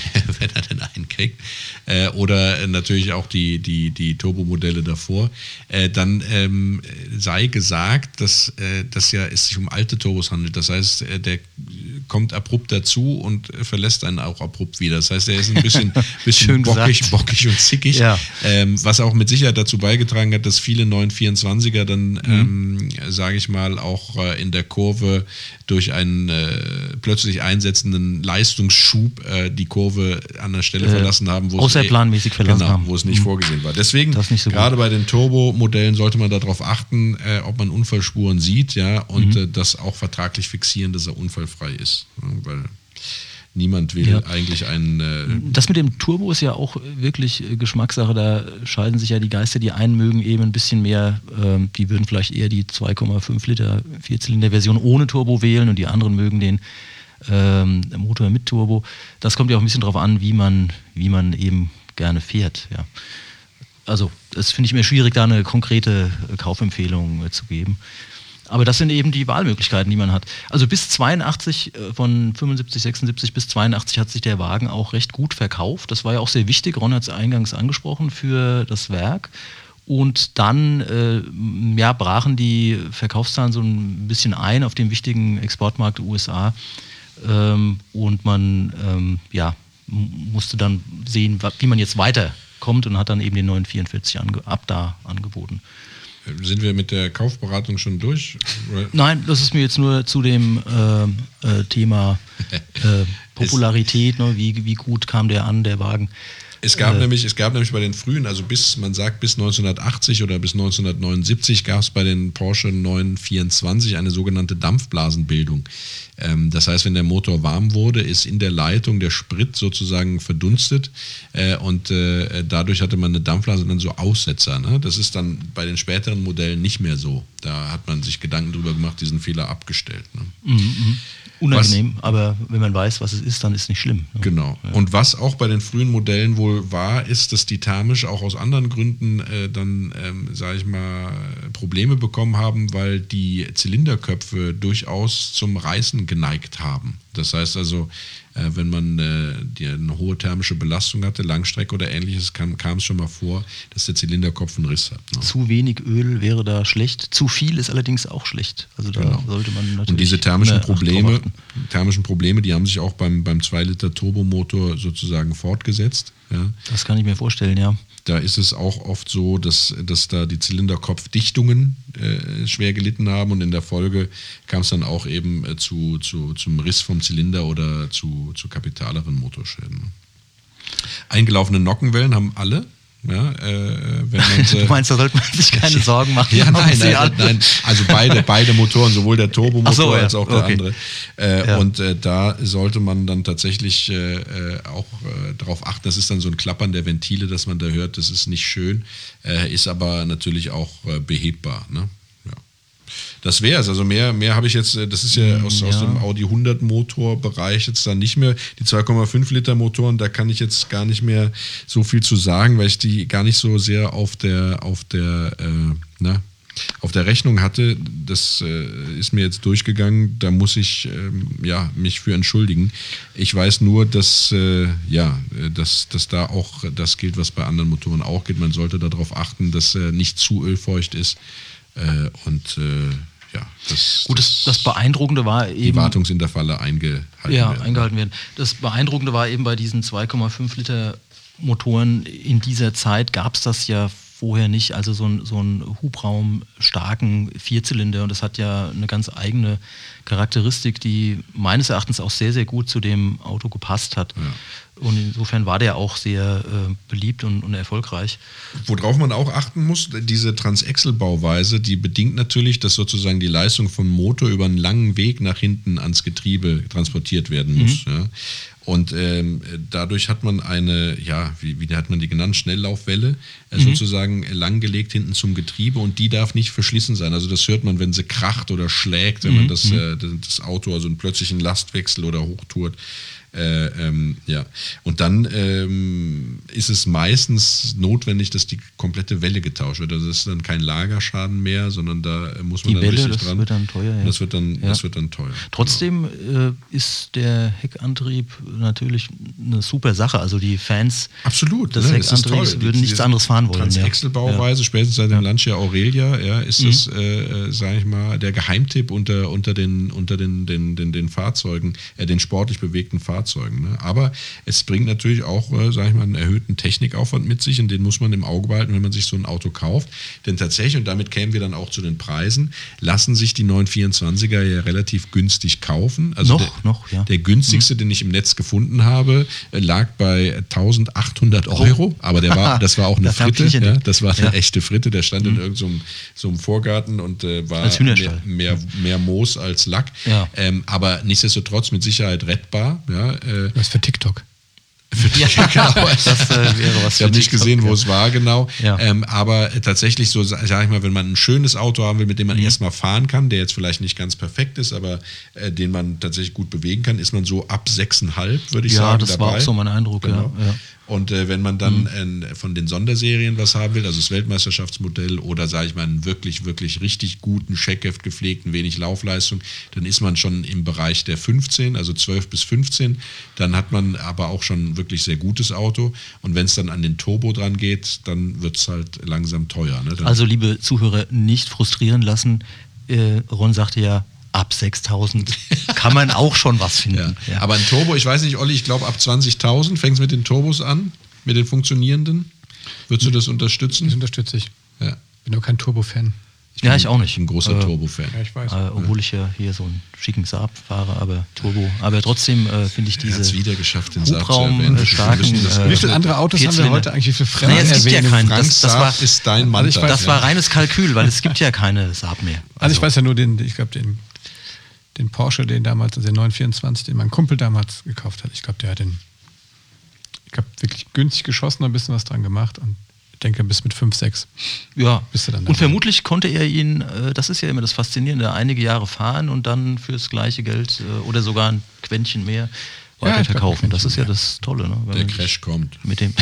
wenn er denn einen kriegt, äh, oder natürlich auch die, die, die Turbo-Modelle davor, äh, dann ähm, sei gesagt, dass äh, das ja es sich um alte Turbos handelt. Das heißt, äh, der kommt abrupt dazu und verlässt einen auch abrupt wieder. Das heißt, er ist ein bisschen, bisschen bockig, bockig und zickig, Ja. ähm, was auch mit Sicherheit dazu beigetragen hat, dass viele 924er dann, ähm, sage ich mal, auch äh, in der Kurve durch einen äh, plötzlich einsetzenden Leistungsschub äh, die Kurve an der Stelle Äh, verlassen haben, wo außerplanmäßig es, verlassen genau, haben. wo es nicht Mhm. vorgesehen war. Deswegen, so gerade bei den Turbo-Modellen sollte man darauf achten, äh, ob man Unfallspuren sieht, ja, und Mhm. äh, das auch vertraglich fixieren, dass er unfallfrei ist. Ja, weil niemand will Ja. eigentlich einen äh, Das mit dem Turbo ist ja auch wirklich äh, Geschmackssache. Da scheiden sich ja die Geister. Die einen mögen eben ein bisschen mehr, ähm, die würden vielleicht eher die 2,5 Liter Vierzylinder-Version ohne Turbo wählen und die anderen mögen den ähm, Motor mit Turbo. Das kommt ja auch ein bisschen darauf an, wie man, wie man eben gerne fährt. Ja. Also, das finde ich mir schwierig, da eine konkrete Kaufempfehlung äh, zu geben. Aber das sind eben die Wahlmöglichkeiten, die man hat. Also bis 82, äh, von 75, 76 bis 82 hat sich der Wagen auch recht gut verkauft. Das war ja auch sehr wichtig. Ron hat es eingangs angesprochen für das Werk. Und dann äh, ja, brachen die Verkaufszahlen so ein bisschen ein auf dem wichtigen Exportmarkt USA. Ähm, und man ähm, ja, musste dann sehen, wie man jetzt weiterkommt und hat dann eben den 944 ange ab da angeboten. Sind wir mit der Kaufberatung schon durch? Nein, das ist mir jetzt nur zu dem ähm, äh, Thema äh, Popularität, ne? wie, wie gut kam der an, der Wagen. Es gab, Äh. nämlich, es gab nämlich bei den frühen, also bis, man sagt bis 1980 oder bis 1979 gab es bei den Porsche 924 eine sogenannte Dampfblasenbildung. Ähm, das heißt, wenn der Motor warm wurde, ist in der Leitung der Sprit sozusagen verdunstet äh, und äh, dadurch hatte man eine Dampfblase und dann so Aussetzer. Ne? Das ist dann bei den späteren Modellen nicht mehr so. Da hat man sich Gedanken drüber gemacht, diesen Fehler abgestellt. Ne? Mhm, Unangenehm, aber wenn man weiß, was es ist, dann ist es nicht schlimm. ne? Genau. Und was auch bei den frühen Modellen wohl war, ist, dass die thermisch auch aus anderen Gründen äh, dann, ähm, sage ich mal, Probleme bekommen haben, weil die Zylinderköpfe durchaus zum Reißen geneigt haben. Das heißt also, äh, wenn man äh, die, eine hohe thermische Belastung hatte, Langstrecke oder ähnliches, kam, es schon mal vor, dass der Zylinderkopf einen Riss hat. Ne? Zu wenig Öl wäre da schlecht. Zu viel ist allerdings auch schlecht. Also da Genau. sollte man natürlich. Und diese thermischen Probleme, thermischen Probleme, die haben sich auch beim, beim 2-Liter-Turbomotor sozusagen fortgesetzt. Ja. Das kann ich mir vorstellen, ja. Da ist es auch oft so, dass, dass da die Zylinderkopfdichtungen äh, schwer gelitten haben und in der Folge kam es dann auch eben äh, zu, zu, zum Riss vom Zylinder oder zu, zu kapitaleren Motorschäden. Eingelaufene Nockenwellen haben alle. Ja, äh, wenn man Du meinst, da sollte man sich keine Sorgen machen. ja, nein, nein, nein, also beide, beide Motoren, sowohl der Turbomotor so, ja, als auch der okay. andere. Äh, Ja. Und äh, da sollte man dann tatsächlich äh, äh, auch äh, darauf achten, das ist dann so ein Klappern der Ventile, dass man da hört, das ist nicht schön, ist aber natürlich auch behebbar. Ne? Das wäre es. Also mehr, mehr habe ich jetzt, äh, das ist ja aus, aus ja. dem Audi 100 Motorbereich jetzt dann nicht mehr. Die 2,5 Liter Motoren, da kann ich jetzt gar nicht mehr so viel zu sagen, weil ich die gar nicht so sehr auf der, auf der, äh, na, auf der Rechnung hatte. Das äh, ist mir jetzt durchgegangen. Da muss ich ähm, ja, mich für entschuldigen. Ich weiß nur, dass, äh, ja, äh, dass, dass da auch das gilt, was bei anderen Motoren auch gilt. Man sollte darauf achten, dass er nicht zu ölfeucht ist. Äh, und äh, ja, das, Gut, das, das Beeindruckende war die eben. Wartungsintervalle eingehalten ja, werden. eingehalten werden. Das Beeindruckende war eben bei diesen 2,5 Liter Motoren in dieser Zeit gab es das ja vorher nicht. Also so ein, so ein hubraumstarken Vierzylinder und das hat ja eine ganz eigene Charakteristik, die meines Erachtens auch sehr, sehr gut zu dem Auto gepasst hat. Und insofern war der auch sehr äh, beliebt und, und erfolgreich. Worauf man auch achten muss, diese Transaxle-Bauweise, die bedingt natürlich, dass sozusagen die Leistung vom Motor über einen langen Weg nach hinten ans Getriebe transportiert werden muss. Ja. Und ähm, dadurch hat man eine, ja, wie, wie hat man die genannt, Schnelllaufwelle, äh, sozusagen langgelegt hinten zum Getriebe und die darf nicht verschlissen sein. Also das hört man, wenn sie kracht oder schlägt, wenn man das, äh, das Auto also einen plötzlichen Lastwechsel oder hochtourt. Äh, ähm, ja. Und dann ähm, ist es meistens notwendig, dass die komplette Welle getauscht wird. Also das ist dann kein Lagerschaden mehr, sondern da muss man Die dann Welle, richtig das dran. wird dann teuer, ja. Das wird dann, Ja. das wird dann teuer. Trotzdem äh, ist der Heckantrieb natürlich eine super Sache. Also die Fans Absolut. des ne? Heckantriebs würden nichts anderes fahren wollen. ja. Transaxle-Bauweise, spätestens seit dem Lancia Aurelia, ja, ist Mhm. das, äh, sage ich mal, der Geheimtipp unter, unter, den, unter den, den, den, den Fahrzeugen, äh, den sportlich bewegten Fahrzeugen. Ne? Aber es bringt natürlich auch, äh, sage ich mal, einen erhöhten Technikaufwand mit sich und den muss man im Auge behalten, wenn man sich so ein Auto kauft. Denn tatsächlich, und damit kämen wir dann auch zu den Preisen, lassen sich die 924er ja relativ günstig kaufen. Also Noch, der, noch, ja. Der günstigste, den ich im Netz gefunden habe, äh, lag bei 1800 Euro, aber der war, das war auch eine Das Fritte. Ja, das war eine Ja. Mhm. echte Fritte, der stand in irgendeinem so einem- Vorgarten und äh, war mehr, mehr, mehr Moos als Lack. Ja. Ähm, aber nichtsdestotrotz mit Sicherheit rettbar. Ja, äh, Was für TikTok. Ja, genau. Das äh, wäre was ich habe nicht gesehen, wo ja. es war genau. Ja. Ähm, aber tatsächlich so, sage ich mal, wenn man ein schönes Auto haben will, mit dem Mhm. man erstmal fahren kann, der jetzt vielleicht nicht ganz perfekt ist, aber äh, den man tatsächlich gut bewegen kann, ist man so ab 6,5, würde ich Ja, sagen. das dabei. war auch so mein Eindruck, Genau. ja. Und äh, wenn man dann äh, von den Sonderserien was haben will, also das Weltmeisterschaftsmodell oder sage ich mal einen wirklich, wirklich richtig guten, Checkheft gepflegten, wenig Laufleistung, dann ist man schon im Bereich der 15, also 12 bis 15. Dann hat man aber auch schon ein wirklich sehr gutes Auto. Und wenn es dann an den Turbo dran geht, dann wird es halt langsam teuer. Ne? Also, liebe Zuhörer, nicht frustrieren lassen. Äh, Ron sagte ja, ab 6000 kann man auch schon was ja. finden. Ja. Aber ein Turbo, ich weiß nicht, Olli, ich glaube ab 20.000 fängt es mit den Turbos an, mit den funktionierenden. Würdest du das Das unterstützen? unterstütze ich. Ja. Bin doch kein Turbo-Fan. ja, ich auch nicht. Ich bin ein großer Äh, Turbo-Fan. Ja, ich weiß. Äh, obwohl ich ja hier so einen schicken Saab fahre, aber Turbo. Aber trotzdem äh, finde ich Er hat es diese wieder geschafft, den Saab zu Hubraum äh, starken. das- äh, Wie viele andere Autos haben wir heute eigentlich? Wie viele Fremden Naja, es gibt ja erwähnen? keinen. Frank Das, das, war, ist dein Mann. Also ich weiß, das war reines Kalkül, weil es gibt ja keine Saab mehr. Also ich weiß ja nur den, ich glaube, den, den Porsche, den damals, also den 924, den mein Kumpel damals gekauft hat. Ich glaube, der hat den, ich glaube, wirklich günstig geschossen und ein bisschen was dran gemacht. Und ich denke, bis mit 5, 6. Ja, Bist du dann und dabei? vermutlich konnte er ihn, äh, das ist ja immer das Faszinierende, einige Jahre fahren und dann fürs gleiche Geld äh, oder sogar ein Quäntchen mehr Ja, weiterverkaufen. ein das ist ja das Tolle. Ne? Der Crash kommt. Mit dem,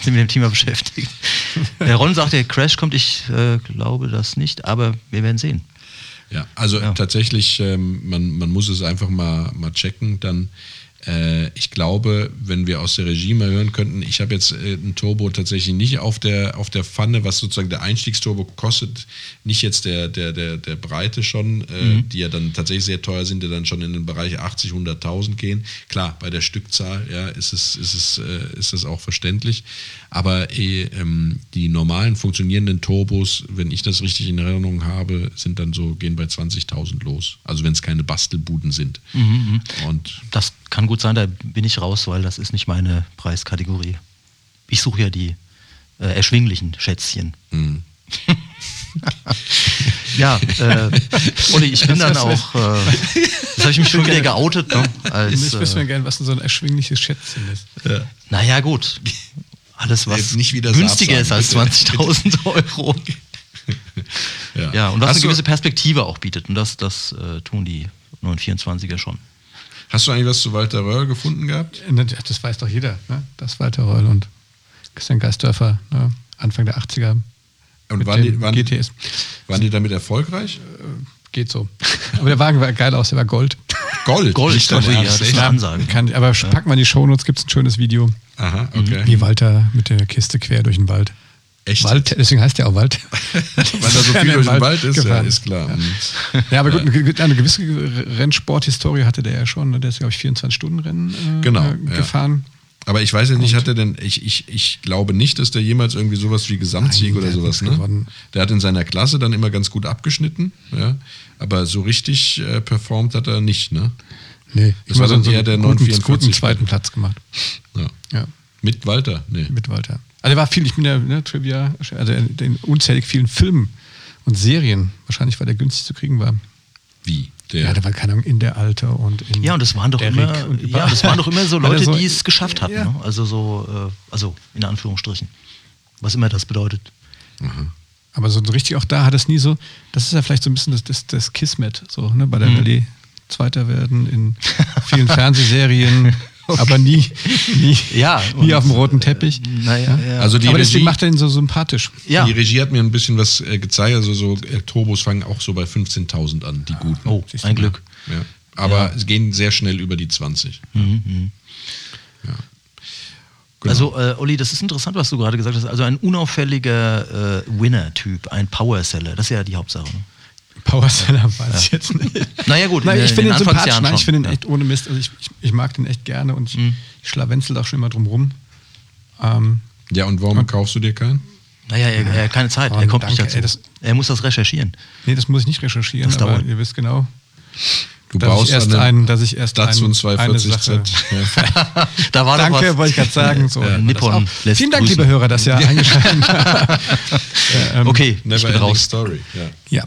sind mit dem Thema beschäftigt. Der Ron sagt, der Crash kommt, ich äh, glaube das nicht, aber wir werden sehen. Ja, also Ja. tatsächlich, ähm, man, man muss es einfach mal, mal checken. Dann, ich glaube, wenn wir aus der Regie mal hören könnten, ich habe jetzt äh, ein Turbo tatsächlich nicht auf der, auf der Pfanne, was sozusagen der Einstiegsturbo kostet, nicht jetzt der, der, der, der Breite schon, äh, die ja dann tatsächlich sehr teuer sind, die dann schon in den Bereich 80, 100.000 gehen. Klar, bei der Stückzahl ja, ist, es, ist, es, äh, ist das auch verständlich. Aber eh, ähm, die normalen funktionierenden Turbos, wenn ich das richtig in Erinnerung habe, sind dann so, gehen bei 20.000 los. Also wenn es keine Bastelbuden sind. Und Das kann gut sein, da bin ich raus, weil das ist nicht meine Preiskategorie. Ich suche ja die äh, erschwinglichen Schätzchen. mh. Ja, äh, Olli, ich bin dann Das auch, äh, das habe ich mich schon wieder geoutet, ne? Als, ich wüsste mir äh, gerne, was denn so ein erschwingliches Schätzchen ist. naja, gut. Alles, was nicht wieder günstiger ist als sagen, 20.000 Euro. ja. Ja, und was hast, eine gewisse Perspektive auch bietet. Und das, das äh, tun die 924er schon. Hast du eigentlich was zu Walter Röhrl gefunden gehabt? Äh, Das weiß doch jeder, ne? das Walter Reul und Christian Geisdörfer, ne? Anfang der 80er. Und mit waren die, waren, GTS. waren die damit erfolgreich? Geht so. Aber der Wagen war geil aus, der war Gold. Gold. Gold, dein Gold, ja, Ernst, das war- Ansage. Kann, aber packen wir in die Shownotes, gibt es ein schönes Video, Aha, okay. wie Walter mit der Kiste quer durch den Wald. Echt? Wald, deswegen heißt der auch Wald. Weil da so viel durch den Wald ist, ja, ist klar. Mhm. Ja, aber gut, eine, gewisse Rennsporthistorie hatte der ja schon. ne? Der ist, glaube ich, 24-Stunden-Rennen äh, Genau, äh, ja. gefahren. Aber ich weiß ja nicht, hat er denn, ich, ich, ich glaube nicht, dass der jemals irgendwie sowas wie Gesamtsieg Nein, oder sowas, ne? gewonnen. Der hat in seiner Klasse dann immer ganz gut abgeschnitten, ja. Aber so richtig äh, performt hat er nicht, ne? Nee, Das war dann so eher der einen guten, 944 guten zweiten Platz gemacht. Ja. Ja, Mit Walter, nee. mit Walter. Also er war viel, ich bin ja ne, Trivia, also in unzählig vielen Filmen und Serien. Wahrscheinlich, weil der günstig zu kriegen war. Wie? Der, Ja, der war keine Ahnung, in der Alte und in Ja, und das waren doch der immer, ja, das waren doch immer so Leute, so- die es geschafft hatten. Ja. Ne? Also so, äh, also in Anführungsstrichen. Was immer das bedeutet. Aber so richtig auch da hat es nie so, das ist ja vielleicht so ein bisschen das, das, das Kismet, so, ne, bei der Mhm. Rallye. Zweiter werden in vielen Fernsehserien, aber nie, nie, Ja, nie auf dem roten Teppich. Naja, ja. Also die aber deswegen Regie, macht er ihn so sympathisch. ja. die Regie hat mir ein bisschen was äh, gezeigt. Also so äh, Turbos fangen auch so bei 15.000 an, die guten. Oh, ein. Glück. Ja. Aber es gehen sehr schnell über die 20. Ja. Genau. Also, äh, Olli, das ist interessant, was du gerade gesagt hast. Also ein unauffälliger äh, Winner-Typ, ein Power-Seller, das ist ja die Hauptsache. Ne? Powerseller weiß ich jetzt nicht. Naja, gut, Nein, in ich den finde ihn sympathisch. Nein, ich finde ihn Ja. echt ohne Mist. Also ich, ich, ich mag den echt gerne und ich, Mhm. ich schlawenzel auch schon immer drum rum. Ähm, ja, und warum kaufst du dir keinen? Naja, er, er hat keine Zeit, Oh, er kommt nicht danke, dazu. ey, das- er muss das recherchieren. nee, das muss ich nicht recherchieren, Das aber dauert. ihr wisst genau, Du dass ich erst einen einen, dass ich erst Datsun einen, 240 eine Z. Sache. Ja. Da war doch Danke, was. wollte ich gerade sagen. So, Ja, Nippon lässt Vielen Dank, grüßen. liebe Hörer, dass ihr eingeschaltet habt. Okay, ich Never bin raus. story. Ja. Ja.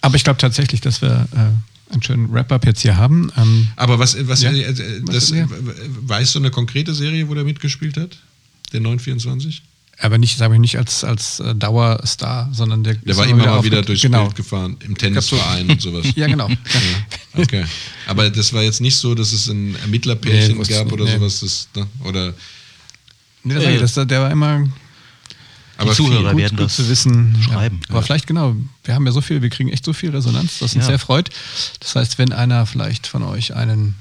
Aber ich glaube tatsächlich, dass wir äh, einen schönen Wrap-up jetzt hier haben. Ähm, Aber was, was, Ja. äh, äh, Was das, mehr? weißt du eine konkrete Serie, wo der mitgespielt hat? Der 924? aber nicht, sage ich nicht als, als äh, Dauerstar, sondern der, Der war immer mal wieder durchs genau. Bild gefahren, im Tennisverein und sowas. Ja, genau. Ja, okay. Aber das war jetzt nicht so, dass es ein Ermittlerpärchen Nee, gab oder nee. sowas. Das, ne? Oder, Nee, das ich, das, der war immer aber Zuhörer viel. werden gut das zu wissen. schreiben. Ja. Aber vielleicht genau, wir haben ja so viel, wir kriegen echt so viel Resonanz, das uns Ja. sehr freut. Das heißt, wenn einer vielleicht von euch einen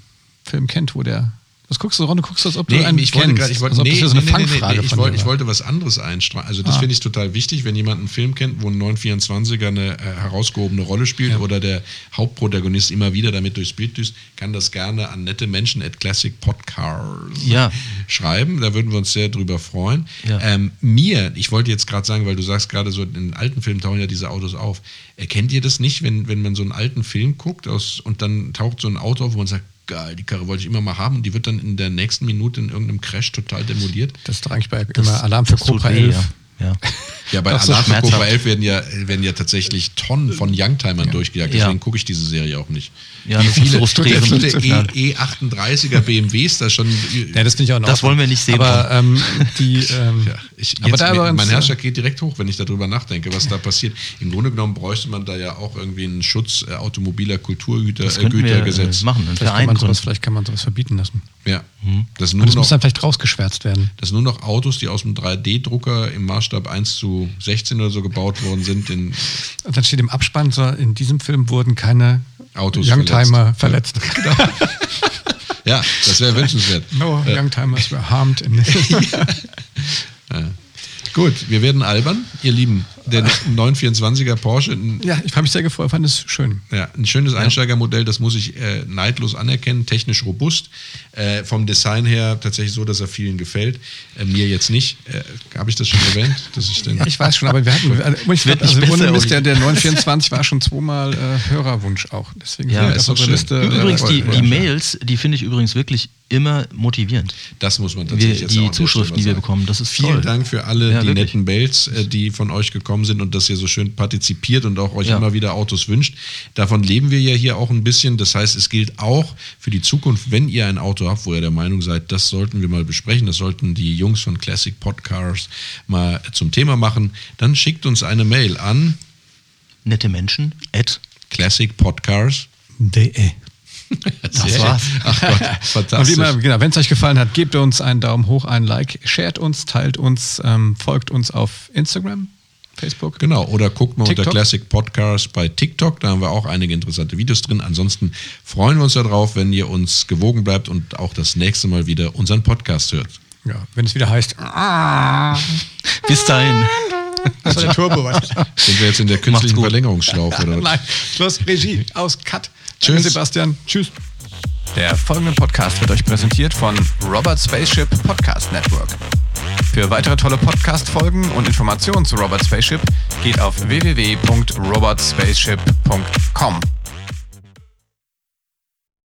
Film kennt, wo der. Was guckst du, Ron? Du guckst, als ob du Nee, einen ich wollte kennst. gerade, ich wollte, als ob nee, das eine nee, nee, nee, Fangfrage nee, ich wollte, ich wollte was anderes einstreuen. Also das Ah. finde ich total wichtig, wenn jemand einen Film kennt, wo ein 924er eine äh, herausgehobene Rolle spielt oder der Hauptprotagonist immer wieder damit durchs Bild düst, kann das gerne an nette Menschen at Classic Podcasts Ja. schreiben. Da würden wir uns sehr drüber freuen. Ja. Ähm, mir, ich wollte jetzt gerade sagen, weil du sagst gerade so, in alten Filmen tauchen ja diese Autos auf. Erkennt ihr das nicht, wenn, wenn man so einen alten Film guckt aus, und dann taucht so ein Auto auf, wo man sagt, geil, die Karre wollte ich immer mal haben und die wird dann in der nächsten Minute in irgendeinem Crash total demoliert? Das ist doch eigentlich bei Das- immer Alarm für Cobra weh, 11. Ja. Ja. Ja, bei so Alarm. Cobra 11 werden ja, werden ja tatsächlich Tonnen von Youngtimern durchgejagt. Ja. Deswegen gucke ich diese Serie auch nicht. Ja, wie das ist viele, viele Ja. E- E38er BMWs da schon. Ja, das finde ich auch noch. Das wollen wir nicht sehen, Aber ähm, die. Ähm, Ja, ich, aber jetzt, da aber mein uns, Herzschlag geht direkt hoch, wenn ich darüber nachdenke, was da passiert. Im Grunde genommen bräuchte man da ja auch irgendwie einen Schutz äh, automobiler Kulturgüter, Das äh, äh, machen, einen vielleicht, kann Verein man sowas, vielleicht kann man sowas verbieten lassen. Ja. Mhm. Das, Und nur das muss noch, dann vielleicht rausgeschwärzt werden. dass nur noch Autos, die aus dem 3D-Drucker im Maßstab 1 zu 16 oder so gebaut worden sind, in Und dann steht im Abspann, so, in diesem Film wurden keine Autos Youngtimer verletzt. Ja, das wäre wünschenswert. No Youngtimers were harmed. In Gut, wir werden albern, ihr Lieben. Der 924er Porsche, ein, ja, ich habe mich sehr gefreut, fand es schön. ja, ein schönes Einsteigermodell, das muss ich äh, neidlos anerkennen, technisch robust. Äh, vom Design her tatsächlich so, dass er vielen gefällt. Äh, mir jetzt nicht. Äh, Habe ich das schon erwähnt? Dass ich den, Ja, ich weiß schon, aber wir hatten, also, ich wird glaub, also besser, Mist, der, der 924 war schon zweimal äh, Hörerwunsch auch. Deswegen Ja, sind ist auf. Liste. äh, Übrigens, die, die Mails, die finde ich übrigens wirklich immer motivierend. das muss man tatsächlich Wir, jetzt die Zuschriften, die wir bekommen, das ist Vielen toll. Dank für alle Ja, die wirklich. netten Mails, äh, die von euch gekommen sind und dass ihr so schön partizipiert und auch euch Ja. immer wieder Autos wünscht. Davon leben wir ja hier auch ein bisschen. Das heißt, es gilt auch für die Zukunft, wenn ihr ein Auto habt, wo ihr der Meinung seid, das sollten wir mal besprechen, das sollten die Jungs von Classic Podcars mal zum Thema machen, dann schickt uns eine Mail an Nette Menschen, at Classic Podcars. DE. Das war's. Ach Gott, Und fantastisch. immer, genau, wenn es euch gefallen hat, gebt uns einen Daumen hoch, ein Like, shared uns, teilt uns, ähm, folgt uns auf Instagram, Facebook. Genau, oder guckt mal unter TikTok. Classic Podcast bei TikTok, da haben wir auch einige interessante Videos drin. Ansonsten freuen wir uns darauf, wenn ihr uns gewogen bleibt und auch das nächste Mal wieder unseren Podcast hört. Ja, wenn es wieder heißt, bis dahin. das war der Turbo. was? Sind wir jetzt in der künstlichen. Verlängerungsschlaufe oder was? Nein, Schluss, Regie, aus, Cut. Tschüss. Danke, Sebastian. Tschüss. Der folgende Podcast wird euch präsentiert von Robert Spaceship Podcast Network. Für weitere tolle Podcast-Folgen und Informationen zu Robert Spaceship geht auf www.robotspaceship.com.